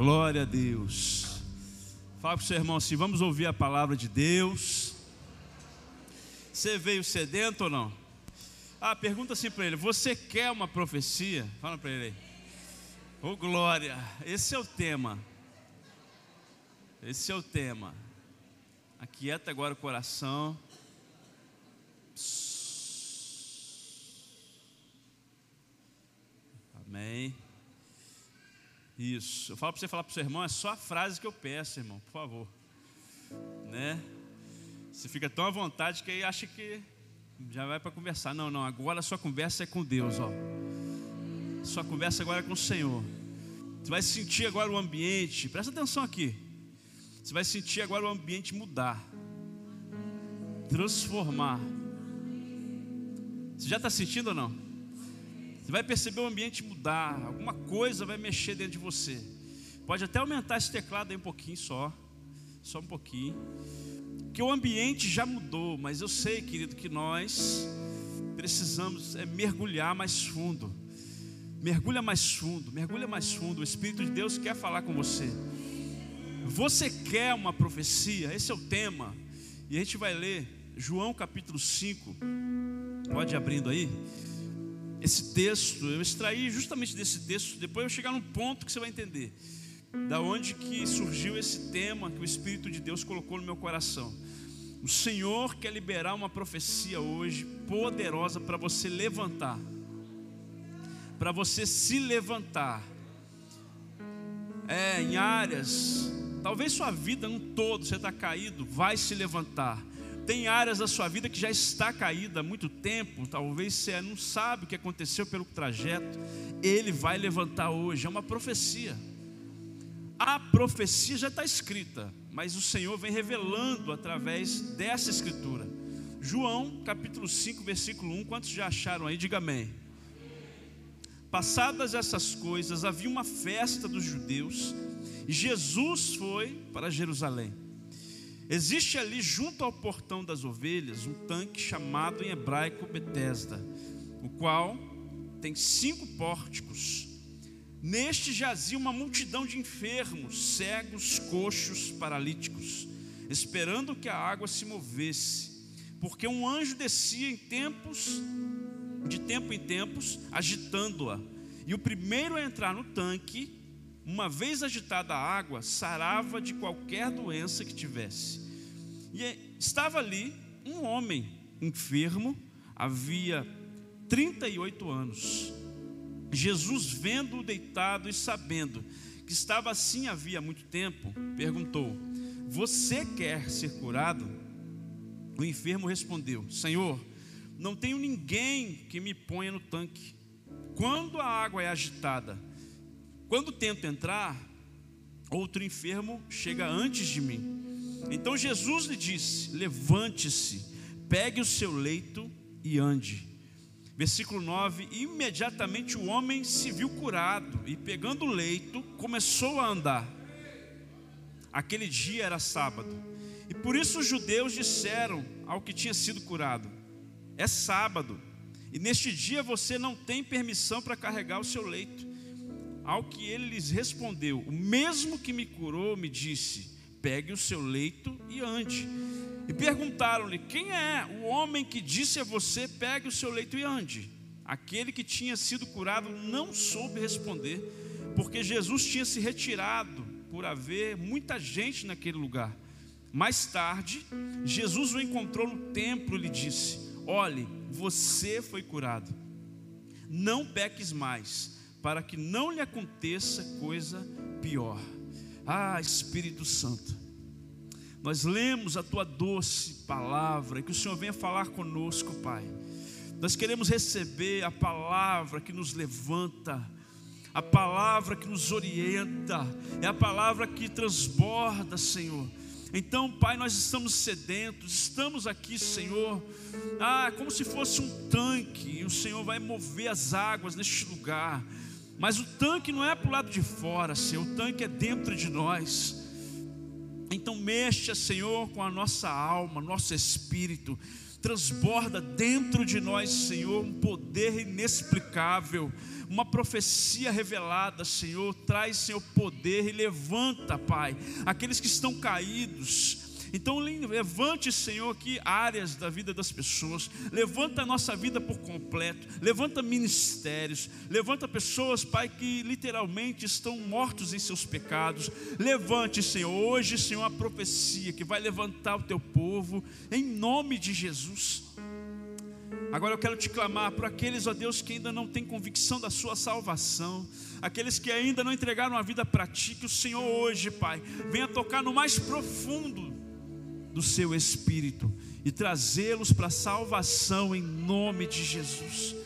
Glória a Deus. Fala para o seu irmão assim: vamos ouvir a palavra de Deus. Você veio sedento ou não? Ah, pergunta assim para ele: Você quer uma profecia? Fala para ele aí. Ô oh, glória, esse é o tema. Esse é o tema. Aquieta agora o coração. Amém. Isso. Eu falo para você falar para o seu irmão, é só a frase que eu peço, irmão, por favor. Né? Você fica tão à vontade que aí acha que já vai para conversar. Não, não, agora a sua conversa é com Deus, ó. Sua conversa agora é com o Senhor. Você vai sentir agora o ambiente, presta atenção aqui. Você vai sentir agora o ambiente mudar, transformar. Você já está sentindo ou não? Você vai perceber o ambiente mudar, alguma coisa vai mexer dentro de você. Pode até aumentar esse teclado aí um pouquinho só, só um pouquinho. Que o ambiente já mudou, mas eu sei, querido, que nós precisamos é mergulhar mais fundo. Mergulha mais fundo, mergulha mais fundo. O Espírito de Deus quer falar com você. Você quer uma profecia? Esse é o tema. E a gente vai ler João capítulo 5. Pode ir abrindo aí esse texto, eu extraí justamente desse texto, depois eu chegar num ponto que você vai entender. Da onde que surgiu esse tema que o Espírito de Deus colocou no meu coração. O Senhor quer liberar uma profecia hoje poderosa para você levantar. Para você se levantar. É, em áreas, talvez sua vida num todo, você está caído, vai se levantar tem áreas da sua vida que já está caída há muito tempo, talvez você não sabe o que aconteceu pelo trajeto. Ele vai levantar hoje, é uma profecia. A profecia já está escrita, mas o Senhor vem revelando através dessa escritura. João capítulo 5, versículo 1. Quantos já acharam aí? Diga amém. Passadas essas coisas, havia uma festa dos judeus e Jesus foi para Jerusalém. Existe ali, junto ao portão das ovelhas, um tanque chamado em hebraico Betesda, o qual tem cinco pórticos. Neste jazia uma multidão de enfermos, cegos, coxos, paralíticos, esperando que a água se movesse, porque um anjo descia em tempos, de tempo em tempos, agitando-a. E o primeiro a entrar no tanque uma vez agitada a água, sarava de qualquer doença que tivesse. E estava ali um homem enfermo, havia 38 anos. Jesus, vendo-o deitado e sabendo que estava assim havia muito tempo, perguntou: Você quer ser curado? O enfermo respondeu: Senhor, não tenho ninguém que me ponha no tanque. Quando a água é agitada, quando tento entrar, outro enfermo chega antes de mim. Então Jesus lhe disse: Levante-se, pegue o seu leito e ande. Versículo 9: Imediatamente o homem se viu curado e, pegando o leito, começou a andar. Aquele dia era sábado, e por isso os judeus disseram ao que tinha sido curado: É sábado, e neste dia você não tem permissão para carregar o seu leito. Ao que ele lhes respondeu: O mesmo que me curou me disse: Pegue o seu leito e ande. E perguntaram-lhe: Quem é o homem que disse a você: Pegue o seu leito e ande? Aquele que tinha sido curado não soube responder, porque Jesus tinha se retirado por haver muita gente naquele lugar. Mais tarde, Jesus o encontrou no templo e lhe disse: Olhe, você foi curado. Não peques mais para que não lhe aconteça coisa pior. Ah, Espírito Santo, nós lemos a tua doce palavra, que o Senhor venha falar conosco, Pai. Nós queremos receber a palavra que nos levanta, a palavra que nos orienta, é a palavra que transborda, Senhor. Então, Pai, nós estamos sedentos, estamos aqui, Senhor, ah, como se fosse um tanque, e o Senhor vai mover as águas neste lugar. Mas o tanque não é para o lado de fora, Senhor, o tanque é dentro de nós. Então mexa, Senhor, com a nossa alma, nosso espírito. transborda dentro de nós, Senhor, um poder inexplicável, uma profecia revelada, Senhor. Traz, Senhor, poder e levanta, Pai, aqueles que estão caídos, então levante, Senhor, aqui áreas da vida das pessoas, levanta a nossa vida por completo, levanta ministérios, levanta pessoas, Pai, que literalmente estão mortos em seus pecados. Levante, Senhor, hoje, Senhor, a profecia que vai levantar o teu povo, em nome de Jesus. Agora eu quero te clamar por aqueles, ó Deus, que ainda não têm convicção da sua salvação, aqueles que ainda não entregaram a vida para ti, que o Senhor hoje, Pai, venha tocar no mais profundo do seu espírito e trazê-los para a salvação em nome de Jesus.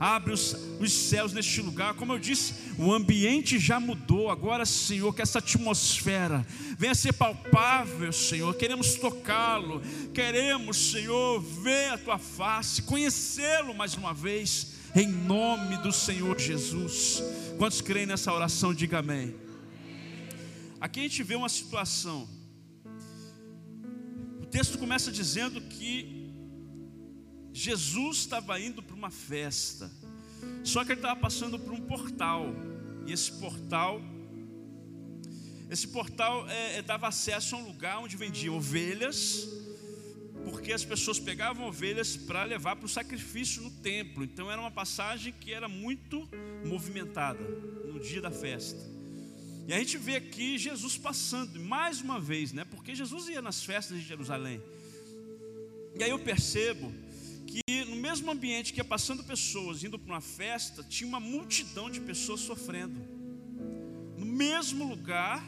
Abre os, os céus neste lugar, como eu disse, o ambiente já mudou. Agora, Senhor, que essa atmosfera venha ser palpável, Senhor. Queremos tocá-lo, queremos, Senhor, ver a tua face, conhecê-lo mais uma vez, em nome do Senhor Jesus. Quantos creem nessa oração, diga amém. Aqui a gente vê uma situação texto começa dizendo que Jesus estava indo para uma festa, só que ele estava passando por um portal, e esse portal, esse portal é, é, dava acesso a um lugar onde vendia ovelhas, porque as pessoas pegavam ovelhas para levar para o sacrifício no templo, então era uma passagem que era muito movimentada no dia da festa. E a gente vê aqui Jesus passando, mais uma vez, né? Porque Jesus ia nas festas de Jerusalém. E aí eu percebo que no mesmo ambiente que ia passando pessoas indo para uma festa, tinha uma multidão de pessoas sofrendo. No mesmo lugar,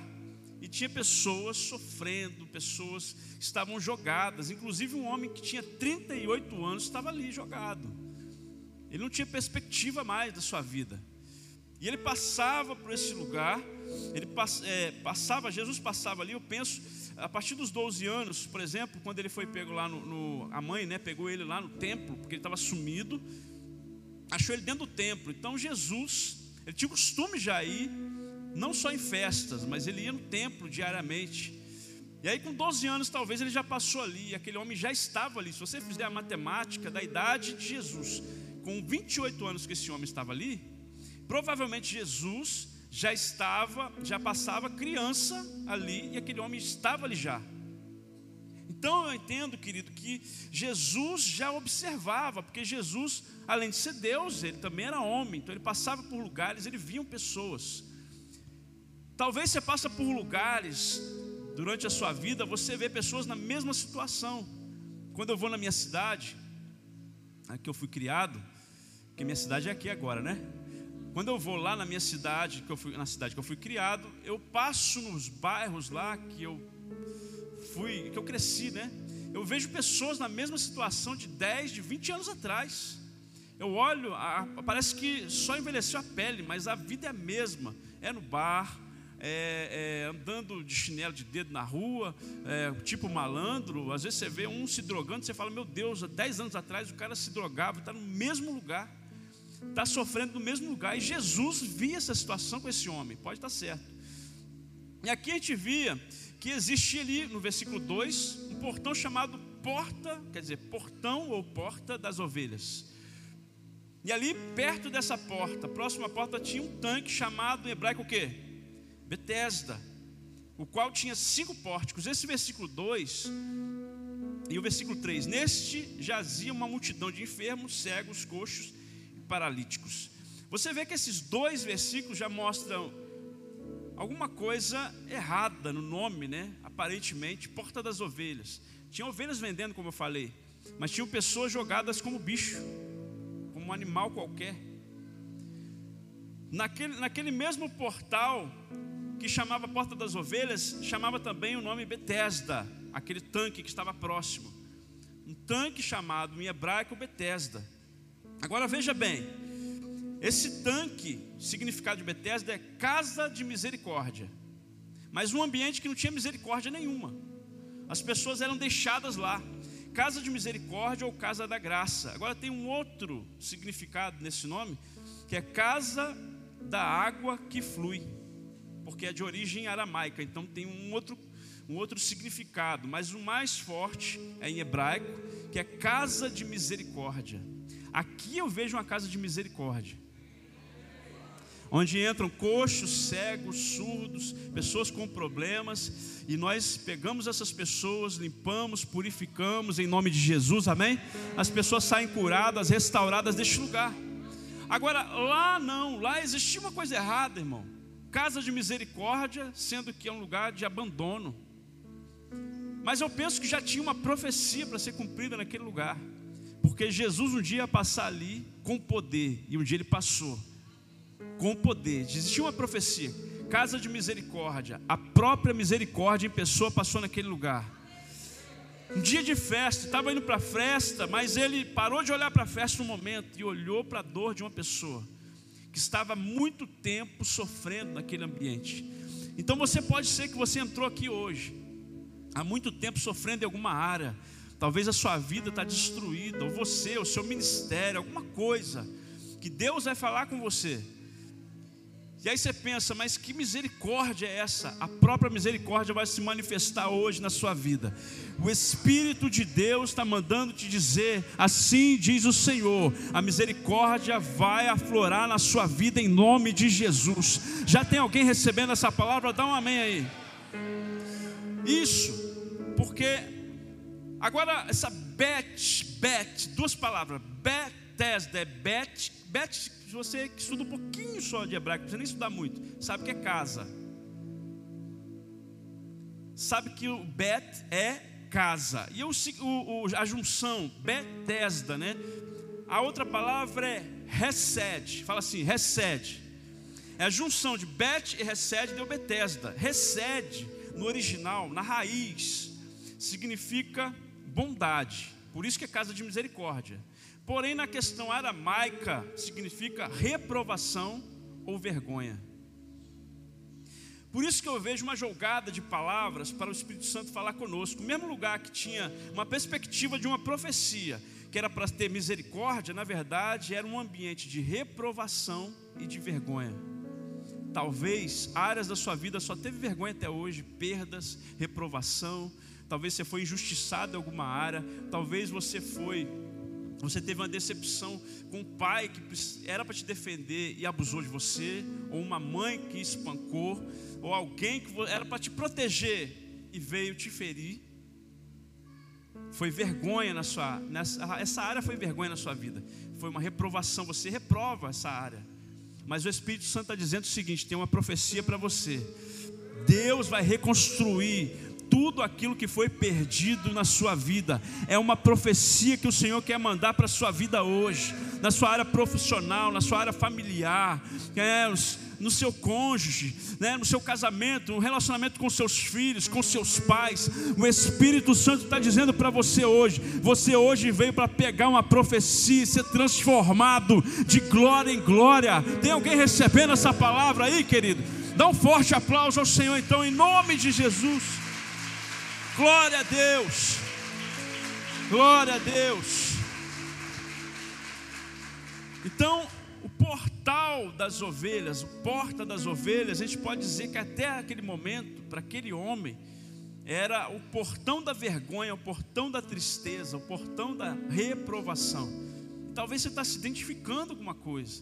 e tinha pessoas sofrendo, pessoas estavam jogadas, inclusive um homem que tinha 38 anos estava ali jogado. Ele não tinha perspectiva mais da sua vida. E ele passava por esse lugar, ele é, passava, Jesus passava ali, eu penso, a partir dos 12 anos, por exemplo, quando ele foi pego lá no, no a mãe, né, pegou ele lá no templo, porque ele estava sumido, achou ele dentro do templo. Então Jesus, ele tinha costume já ir, não só em festas, mas ele ia no templo diariamente. E aí, com 12 anos, talvez ele já passou ali, aquele homem já estava ali. Se você fizer a matemática da idade de Jesus, com 28 anos que esse homem estava ali, Provavelmente Jesus já estava, já passava criança ali e aquele homem estava ali já. Então eu entendo, querido, que Jesus já observava, porque Jesus, além de ser Deus, ele também era homem, então ele passava por lugares, ele via pessoas. Talvez você passa por lugares durante a sua vida, você vê pessoas na mesma situação. Quando eu vou na minha cidade, aqui eu fui criado, porque minha cidade é aqui agora, né? Quando eu vou lá na minha cidade, que eu fui, na cidade que eu fui criado, eu passo nos bairros lá que eu fui, que eu cresci, né? Eu vejo pessoas na mesma situação de 10, de 20 anos atrás. Eu olho, a, parece que só envelheceu a pele, mas a vida é a mesma. É no bar, é, é, andando de chinelo de dedo na rua, é, tipo malandro. Às vezes você vê um se drogando, você fala: Meu Deus, há 10 anos atrás o cara se drogava, está no mesmo lugar está sofrendo no mesmo lugar. E Jesus via essa situação com esse homem, pode estar certo. E aqui a gente via que existia ali no versículo 2 um portão chamado porta, quer dizer, portão ou porta das ovelhas. E ali perto dessa porta, próxima à porta, tinha um tanque chamado em hebraico o quê? Betesda, o qual tinha cinco pórticos. Esse versículo 2 e o versículo 3: Neste jazia uma multidão de enfermos, cegos, coxos paralíticos. Você vê que esses dois versículos já mostram alguma coisa errada no nome, né? Aparentemente, porta das ovelhas. Tinha ovelhas vendendo, como eu falei, mas tinham pessoas jogadas como bicho, como um animal qualquer. Naquele, naquele mesmo portal que chamava Porta das Ovelhas, chamava também o nome Betesda, aquele tanque que estava próximo. Um tanque chamado em hebraico Betesda. Agora veja bem, esse tanque, significado de Betesda é casa de misericórdia, mas um ambiente que não tinha misericórdia nenhuma. As pessoas eram deixadas lá, casa de misericórdia ou casa da graça. Agora tem um outro significado nesse nome, que é casa da água que flui, porque é de origem aramaica, então tem um outro, um outro significado, mas o mais forte é em hebraico, que é casa de misericórdia. Aqui eu vejo uma casa de misericórdia onde entram coxos, cegos, surdos, pessoas com problemas, e nós pegamos essas pessoas, limpamos, purificamos em nome de Jesus, amém? As pessoas saem curadas, restauradas deste lugar. Agora, lá não, lá existia uma coisa errada, irmão. Casa de misericórdia, sendo que é um lugar de abandono. Mas eu penso que já tinha uma profecia para ser cumprida naquele lugar. Porque Jesus um dia ia passar ali com poder, e um dia ele passou com poder. Existia uma profecia, casa de misericórdia, a própria misericórdia em pessoa passou naquele lugar. Um dia de festa, estava indo para a festa, mas ele parou de olhar para a festa um momento e olhou para a dor de uma pessoa que estava muito tempo sofrendo naquele ambiente. Então você pode ser que você entrou aqui hoje, há muito tempo sofrendo em alguma área, talvez a sua vida está destruída, ou você, o seu ministério, alguma coisa, que Deus vai falar com você. E aí você pensa, mas que misericórdia é essa? A própria misericórdia vai se manifestar hoje na sua vida. O Espírito de Deus está mandando te dizer, assim diz o Senhor: a misericórdia vai aflorar na sua vida em nome de Jesus. Já tem alguém recebendo essa palavra? Dá um amém aí. Isso, porque agora essa bet, bet, duas palavras, Bethesda é bet, bet se você estuda um pouquinho só de hebraico, não precisa nem estudar muito, sabe que é casa. Sabe que o Bet é casa. E o, o, a junção, Bethesda, né? A outra palavra é Resed. Fala assim, Resed. É a junção de Bet e Resed deu Bethesda. Resed, no original, na raiz, significa bondade. Por isso que é casa de misericórdia. Porém, na questão aramaica, significa reprovação ou vergonha. Por isso que eu vejo uma jogada de palavras para o Espírito Santo falar conosco. O mesmo lugar que tinha uma perspectiva de uma profecia, que era para ter misericórdia, na verdade era um ambiente de reprovação e de vergonha. Talvez áreas da sua vida só teve vergonha até hoje, perdas, reprovação. Talvez você foi injustiçado em alguma área, talvez você foi você teve uma decepção com um pai que era para te defender e abusou de você, ou uma mãe que espancou, ou alguém que era para te proteger e veio te ferir. Foi vergonha na sua, nessa, essa área foi vergonha na sua vida. Foi uma reprovação, você reprova essa área. Mas o Espírito Santo está dizendo o seguinte: tem uma profecia para você. Deus vai reconstruir tudo aquilo que foi perdido na sua vida. É uma profecia que o Senhor quer mandar para a sua vida hoje, na sua área profissional, na sua área familiar, é, no seu cônjuge, né, no seu casamento, no relacionamento com seus filhos, com seus pais. O Espírito Santo está dizendo para você hoje: você hoje veio para pegar uma profecia e ser transformado de glória em glória. Tem alguém recebendo essa palavra aí, querido? Dá um forte aplauso ao Senhor, então, em nome de Jesus. Glória a Deus. Glória a Deus. Então, o portal das ovelhas, o porta das ovelhas, a gente pode dizer que até aquele momento, para aquele homem, era o portão da vergonha, o portão da tristeza, o portão da reprovação. Talvez você está se identificando com alguma coisa.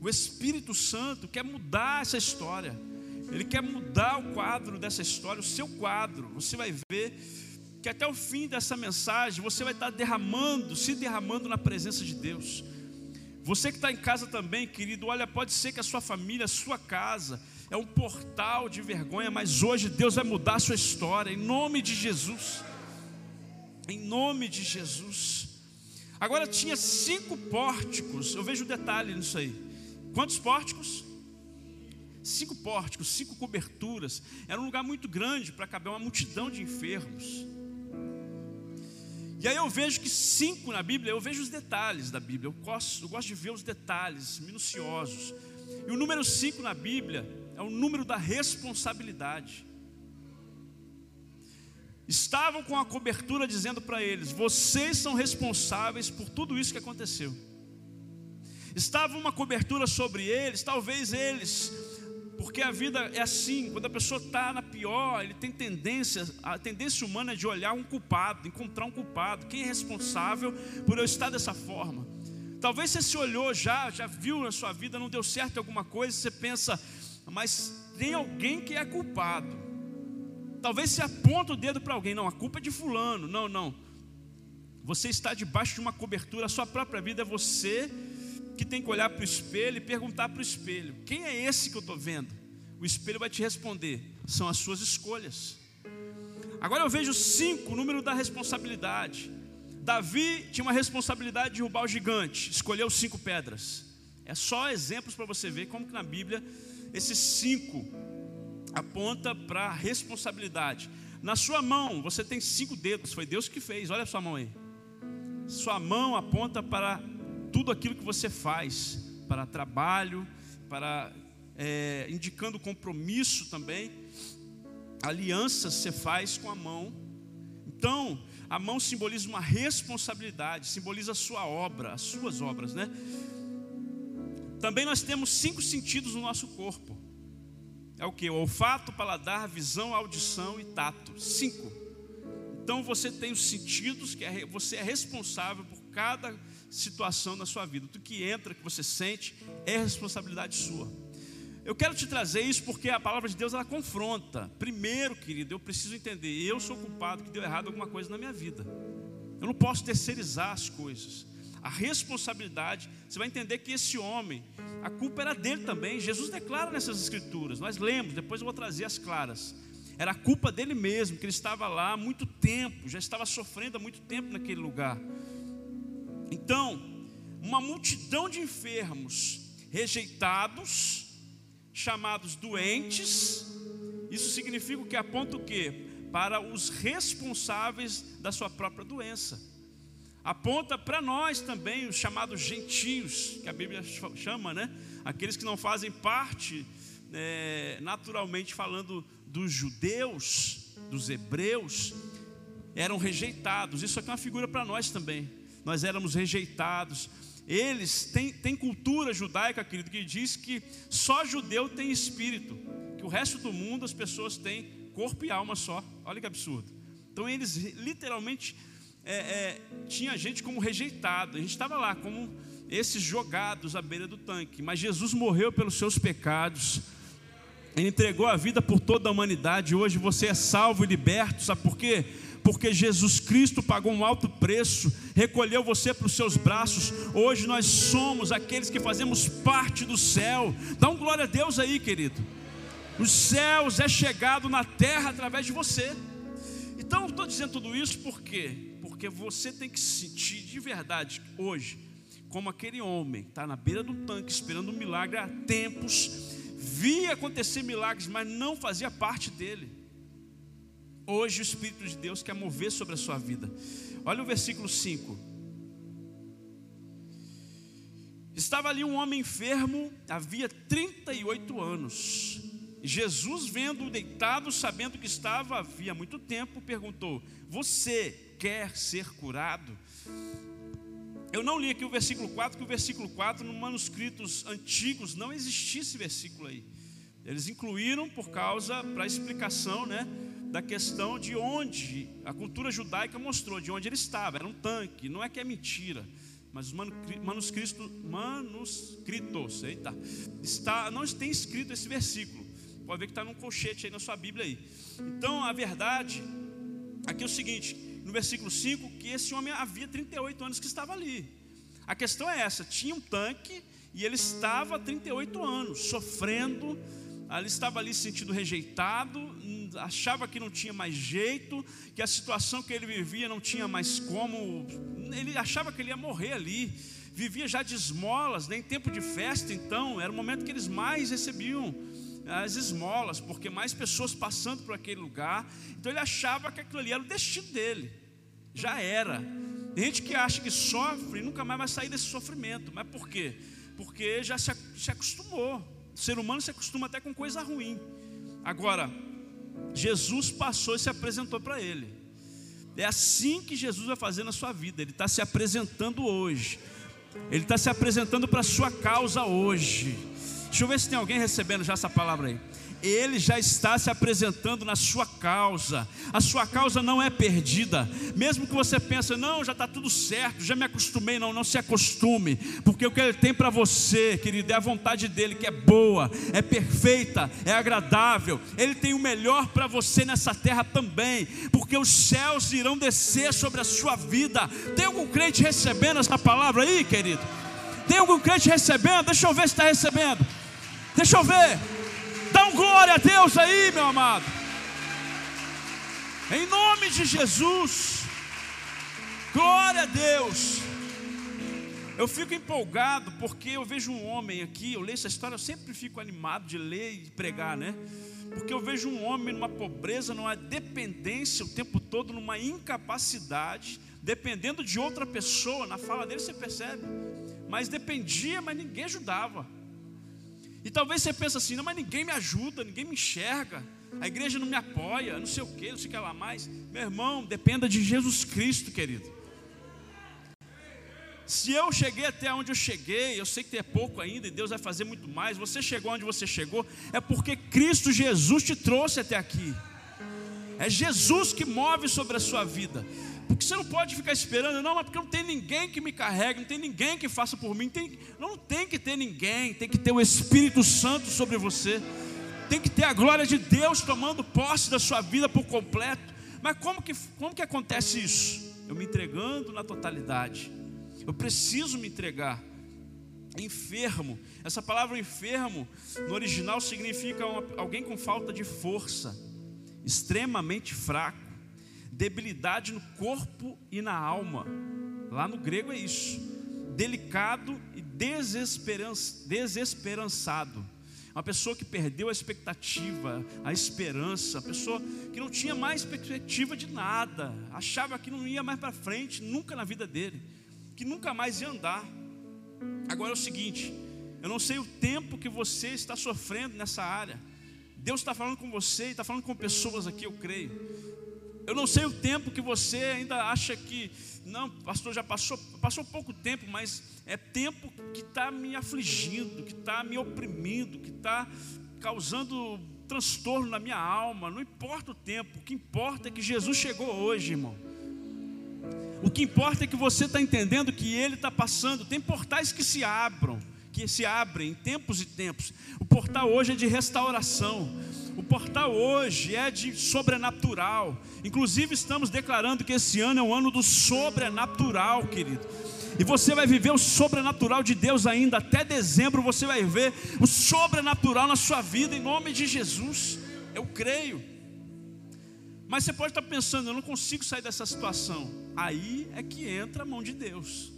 O Espírito Santo quer mudar essa história. Ele quer mudar o quadro dessa história, o seu quadro. Você vai ver que até o fim dessa mensagem você vai estar derramando, se derramando na presença de Deus. Você que está em casa também, querido, olha, pode ser que a sua família, a sua casa, é um portal de vergonha, mas hoje Deus vai mudar a sua história, em nome de Jesus. Em nome de Jesus. Agora tinha cinco pórticos, eu vejo um detalhe nisso aí. Quantos pórticos? Cinco pórticos, cinco coberturas. Era um lugar muito grande para caber uma multidão de enfermos. E aí eu vejo que cinco na Bíblia, eu vejo os detalhes da Bíblia. Eu gosto, eu gosto de ver os detalhes minuciosos. E o número cinco na Bíblia é o número da responsabilidade. Estavam com a cobertura dizendo para eles: vocês são responsáveis por tudo isso que aconteceu. Estava uma cobertura sobre eles, talvez eles Porque a vida é assim, quando a pessoa está na pior, ele tem tendência, a tendência humana é de olhar um culpado, encontrar um culpado. Quem é responsável por eu estar dessa forma? Talvez você se olhou já, já viu na sua vida, não deu certo alguma coisa, você pensa, mas tem alguém que é culpado. Talvez você aponta o dedo para alguém, não, a culpa é de fulano. Não, não. Você está debaixo de uma cobertura, a sua própria vida é você que tem que olhar para o espelho e perguntar para o espelho: quem é esse que eu estou vendo? O espelho vai te responder: são as suas escolhas. Agora eu vejo cinco, o número da responsabilidade. Davi tinha uma responsabilidade de derrubar o gigante, escolheu cinco pedras. É só exemplos para você ver como que na Bíblia esses cinco aponta para a responsabilidade. Na sua mão você tem cinco dedos, foi Deus que fez. Olha a sua mão aí. Sua mão aponta para tudo aquilo que você faz para trabalho, para é, indicando compromisso também, alianças você faz com a mão. Então, a mão simboliza uma responsabilidade, simboliza a sua obra, as suas obras, né? Também nós temos cinco sentidos no nosso corpo. É o que? Olfato, paladar, visão, audição e tato. Cinco. Então você tem os sentidos que é, você é responsável por cada situação na sua vida. Tudo que entra, que você sente, é responsabilidade sua. Eu quero te trazer isso porque a palavra de Deus ela confronta. Primeiro, querido, eu preciso entender, eu sou culpado que deu errado alguma coisa na minha vida. Eu não posso terceirizar as coisas. A responsabilidade, você vai entender que esse homem, a culpa era dele também. Jesus declara nessas escrituras. Nós lemos, depois eu vou trazer as claras. Era a culpa dele mesmo, que ele estava lá há muito tempo, já estava sofrendo há muito tempo naquele lugar. Então, uma multidão de enfermos, rejeitados, chamados doentes, isso significa que aponta o quê? Para os responsáveis da sua própria doença. Aponta para nós também, os chamados gentios, que a Bíblia chama, né? Aqueles que não fazem parte, é, naturalmente falando, dos judeus, dos hebreus, eram rejeitados. Isso aqui é uma figura para nós também nós éramos rejeitados. Eles têm, têm cultura judaica, querido, que diz que só judeu tem espírito, que o resto do mundo as pessoas têm corpo e alma só. Olha que absurdo. Então eles literalmente é, é, tinha gente como rejeitado. A gente estava lá como esses jogados à beira do tanque. Mas Jesus morreu pelos seus pecados. Ele entregou a vida por toda a humanidade. Hoje você é salvo e liberto. Sabe por quê? Porque Jesus Cristo pagou um alto preço, recolheu você para os seus braços. Hoje nós somos aqueles que fazemos parte do céu. Dá um glória a Deus aí, querido. Os céus é chegado na terra através de você. Então, estou dizendo tudo isso por quê? Porque você tem que se sentir de verdade hoje, como aquele homem, está na beira do tanque esperando um milagre há tempos, via acontecer milagres, mas não fazia parte dele. Hoje o Espírito de Deus quer mover sobre a sua vida. Olha o versículo 5. Estava ali um homem enfermo, havia 38 anos. Jesus, vendo-o deitado, sabendo que estava havia muito tempo, perguntou: Você quer ser curado? Eu não li aqui o versículo 4, que o versículo 4, nos manuscritos antigos, não existia esse versículo aí. Eles incluíram por causa, para explicação, né? Da questão de onde a cultura judaica mostrou, de onde ele estava. Era um tanque, não é que é mentira, mas os manuscritos, manuscritos eita, está, não tem escrito esse versículo. Pode ver que está num colchete aí na sua Bíblia aí. Então a verdade aqui é o seguinte: no versículo 5, que esse homem havia 38 anos que estava ali. A questão é essa: tinha um tanque e ele estava há 38 anos sofrendo, ele estava ali se sentindo rejeitado, achava que não tinha mais jeito, que a situação que ele vivia não tinha mais como, ele achava que ele ia morrer ali, vivia já de esmolas, nem tempo de festa, então, era o momento que eles mais recebiam as esmolas, porque mais pessoas passando por aquele lugar, então ele achava que aquilo ali era o destino dele, já era. Tem gente que acha que sofre e nunca mais vai sair desse sofrimento, mas por quê? Porque já se, se acostumou. O ser humano se acostuma até com coisa ruim. Agora, Jesus passou e se apresentou para ele. É assim que Jesus vai fazer na sua vida. Ele está se apresentando hoje. Ele está se apresentando para a sua causa hoje. Deixa eu ver se tem alguém recebendo já essa palavra aí. Ele já está se apresentando na sua causa. A sua causa não é perdida. Mesmo que você pense, não, já está tudo certo, já me acostumei, não, não se acostume, porque o que Ele tem para você, querido, é a vontade dele, que é boa, é perfeita, é agradável. Ele tem o melhor para você nessa terra também, porque os céus irão descer sobre a sua vida. Tem algum crente recebendo essa palavra aí, querido? Tem algum crente recebendo? Deixa eu ver se está recebendo. Deixa eu ver. Dá um glória a Deus aí, meu amado. Em nome de Jesus. Glória a Deus. Eu fico empolgado porque eu vejo um homem aqui, eu leio essa história, eu sempre fico animado de ler e pregar, né? Porque eu vejo um homem numa pobreza, numa dependência o tempo todo, numa incapacidade, dependendo de outra pessoa, na fala dele você percebe. Mas dependia, mas ninguém ajudava. E talvez você pense assim, não, mas ninguém me ajuda, ninguém me enxerga, a igreja não me apoia, não sei o que, não sei o que lá mais. Meu irmão, dependa de Jesus Cristo, querido. Se eu cheguei até onde eu cheguei, eu sei que é pouco ainda e Deus vai fazer muito mais. Você chegou onde você chegou, é porque Cristo Jesus te trouxe até aqui. É Jesus que move sobre a sua vida. Porque você não pode ficar esperando, não, mas porque não tem ninguém que me carregue, não tem ninguém que faça por mim. Tem, não tem que ter ninguém, tem que ter o Espírito Santo sobre você. Tem que ter a glória de Deus tomando posse da sua vida por completo. Mas como que, como que acontece isso? Eu me entregando na totalidade. Eu preciso me entregar. Enfermo, essa palavra enfermo no original significa alguém com falta de força, extremamente fraco debilidade no corpo e na alma. Lá no grego é isso. Delicado e desesperançado. Uma pessoa que perdeu a expectativa, a esperança, a pessoa que não tinha mais perspectiva de nada, achava que não ia mais para frente, nunca na vida dele, que nunca mais ia andar. Agora é o seguinte, eu não sei o tempo que você está sofrendo nessa área. Deus está falando com você está falando com pessoas aqui, eu creio. Eu não sei o tempo que você ainda acha que, não, pastor, já passou, passou pouco tempo, mas é tempo que está me afligindo, que está me oprimindo, que está causando transtorno na minha alma. Não importa o tempo, o que importa é que Jesus chegou hoje, irmão. O que importa é que você está entendendo que Ele está passando. Tem portais que se abram, que se abrem em tempos e tempos. O portal hoje é de restauração. O portal hoje é de sobrenatural. Inclusive, estamos declarando que esse ano é o ano do sobrenatural, querido. E você vai viver o sobrenatural de Deus ainda. Até dezembro você vai ver o sobrenatural na sua vida, em nome de Jesus. Eu creio. Mas você pode estar pensando, eu não consigo sair dessa situação. Aí é que entra a mão de Deus.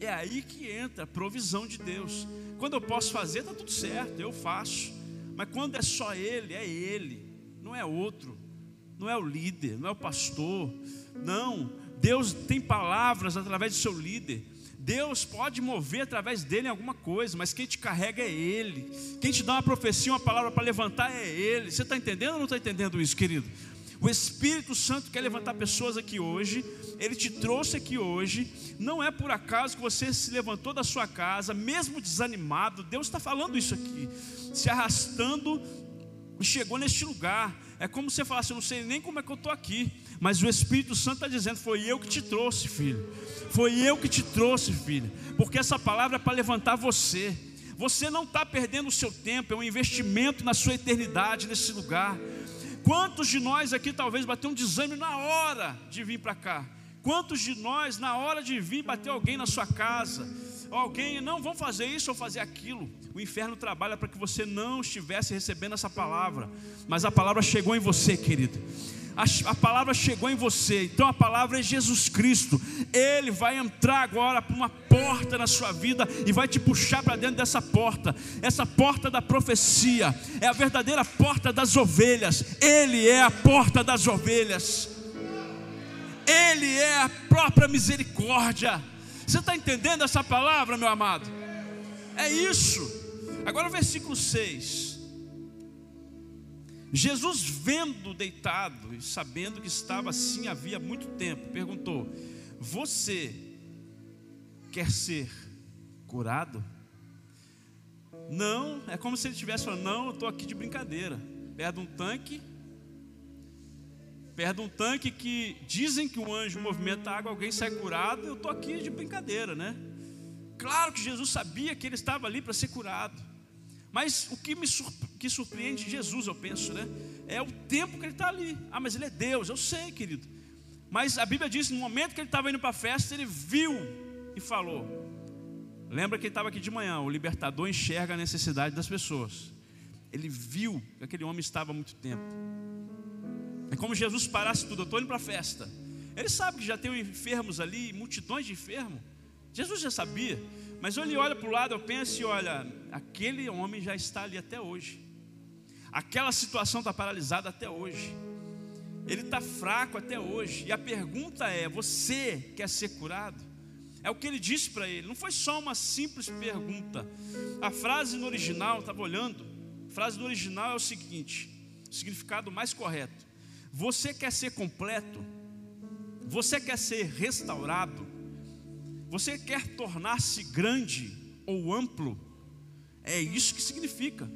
É aí que entra a provisão de Deus. Quando eu posso fazer, está tudo certo, eu faço. Mas quando é só ele, é ele, não é outro, não é o líder, não é o pastor. Não, Deus tem palavras através do seu líder. Deus pode mover através dele em alguma coisa, mas quem te carrega é Ele. Quem te dá uma profecia, uma palavra para levantar é Ele. Você está entendendo ou não está entendendo isso, querido? O Espírito Santo quer levantar pessoas aqui hoje, Ele te trouxe aqui hoje. Não é por acaso que você se levantou da sua casa, mesmo desanimado. Deus está falando isso aqui se arrastando e chegou neste lugar. É como você falasse, eu não sei nem como é que eu estou aqui, mas o Espírito Santo está dizendo: foi eu que te trouxe, filho. Foi eu que te trouxe, filho. Porque essa palavra é para levantar você. Você não está perdendo o seu tempo, é um investimento na sua eternidade nesse lugar. Quantos de nós aqui talvez bateu um desânimo na hora de vir para cá? Quantos de nós, na hora de vir, bateu alguém na sua casa? alguém, não, vão fazer isso ou fazer aquilo. O inferno trabalha para que você não estivesse recebendo essa palavra, mas a palavra chegou em você, querido. A, a, palavra chegou em você, então a palavra é Jesus Cristo. Ele vai entrar agora por uma porta na sua vida e vai te puxar para dentro dessa porta. Essa porta da profecia é a verdadeira porta das ovelhas. Ele é a porta das ovelhas. Ele é a própria misericórdia. Você está entendendo essa palavra, meu amado? É isso. Agora o versículo 6. Jesus, vendo deitado e sabendo que estava assim havia muito tempo, perguntou: Você quer ser curado? Não, é como se ele estivesse falando: Não, eu estou aqui de brincadeira. Perto um tanque. Perto um tanque que dizem que o anjo movimenta a água, alguém sai curado. Eu estou aqui de brincadeira, né? Claro que Jesus sabia que ele estava ali para ser curado. Mas o que me que surpreende Jesus, eu penso, né? É o tempo que ele está ali. Ah, mas ele é Deus, eu sei, querido. Mas a Bíblia diz: no momento que ele estava indo para a festa, ele viu e falou. Lembra que ele estava aqui de manhã, o libertador enxerga a necessidade das pessoas. Ele viu que aquele homem estava há muito tempo. É como Jesus parasse tudo, eu estou indo para a festa. Ele sabe que já tem enfermos ali, multidões de enfermos. Jesus já sabia, mas ele olha para o lado, eu penso e olha, aquele homem já está ali até hoje. Aquela situação está paralisada até hoje. Ele está fraco até hoje. E a pergunta é: você quer ser curado? É o que ele disse para ele. Não foi só uma simples pergunta. A frase no original, estava olhando. A frase no original é o seguinte: o significado mais correto. Você quer ser completo? Você quer ser restaurado? Você quer tornar-se grande ou amplo? É isso que significa.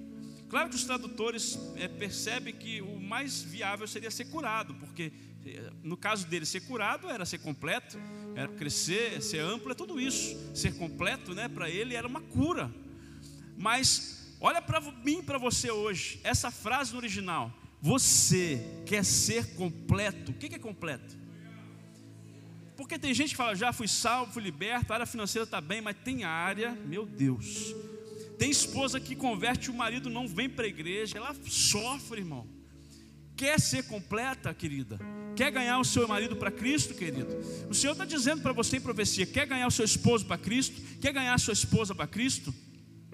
Claro que os tradutores é, percebem que o mais viável seria ser curado, porque eh, no caso dele ser curado era ser completo, era crescer, ser amplo, é tudo isso. Ser completo, né, para ele era uma cura. Mas olha para mim, para você hoje, essa frase no original: você quer ser completo? O que é completo? Porque tem gente que fala, já fui salvo, fui liberto, a área financeira está bem, mas tem área, meu Deus, tem esposa que converte o marido, não vem para a igreja, ela sofre, irmão. Quer ser completa, querida? Quer ganhar o seu marido para Cristo, querido? O Senhor está dizendo para você em profecia: quer ganhar o seu esposo para Cristo? Quer ganhar a sua esposa para Cristo?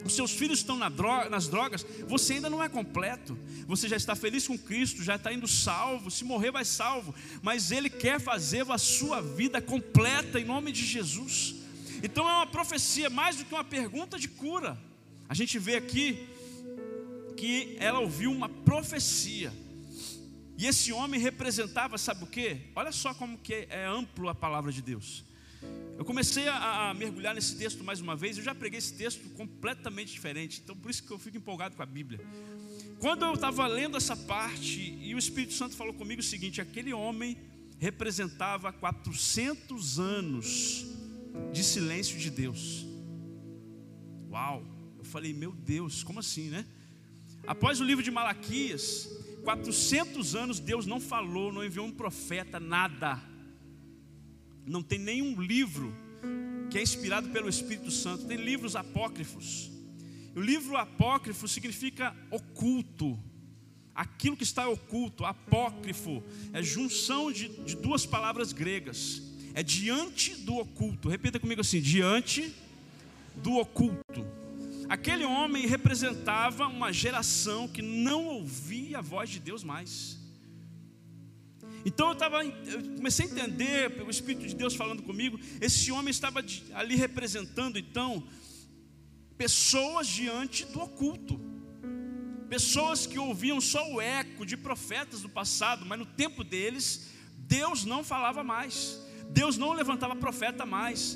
Os seus filhos estão na droga, nas drogas, você ainda não é completo. Você já está feliz com Cristo, já está indo salvo. Se morrer, vai salvo. Mas Ele quer fazer a sua vida completa em nome de Jesus. Então é uma profecia mais do que uma pergunta de cura. A gente vê aqui que ela ouviu uma profecia. E esse homem representava, sabe o que? Olha só como que é amplo a palavra de Deus. Eu comecei a, a, mergulhar nesse texto mais uma vez, eu já preguei esse texto completamente diferente, então por isso que eu fico empolgado com a Bíblia. Quando eu estava lendo essa parte, e o Espírito Santo falou comigo o seguinte: aquele homem representava 400 anos de silêncio de Deus. Uau! falei, meu Deus, como assim, né? Após o livro de Malaquias, 400 anos Deus não falou, não enviou um profeta, nada. Não tem nenhum livro que é inspirado pelo Espírito Santo. Tem livros apócrifos. O livro apócrifo significa oculto. Aquilo que está oculto, apócrifo, é junção de, de duas palavras gregas. É diante do oculto. Repita comigo assim: diante do oculto. Aquele homem representava uma geração que não ouvia a voz de Deus mais. Então eu, tava, eu comecei a entender, pelo Espírito de Deus falando comigo, esse homem estava ali representando então pessoas diante do oculto, pessoas que ouviam só o eco de profetas do passado, mas no tempo deles, Deus não falava mais, Deus não levantava profeta mais,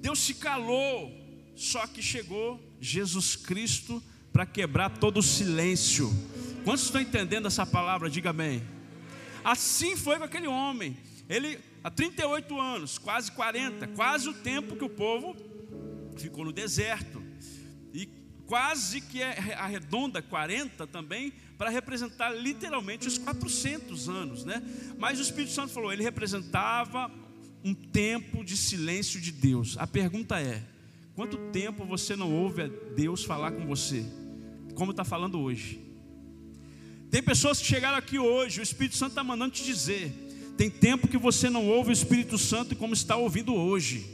Deus se calou, só que chegou Jesus Cristo para quebrar todo o silêncio. Quantos estão entendendo essa palavra? Diga amém. Assim foi com aquele homem. Ele, há 38 anos, quase 40, quase o tempo que o povo ficou no deserto. E quase que é arredonda 40 também, para representar literalmente os 400 anos, né? Mas o Espírito Santo falou, ele representava um tempo de silêncio de Deus. A pergunta é: Quanto tempo você não ouve a Deus falar com você? Como está falando hoje. Tem pessoas que chegaram aqui hoje, o Espírito Santo está mandando te dizer. Tem tempo que você não ouve o Espírito Santo como está ouvindo hoje.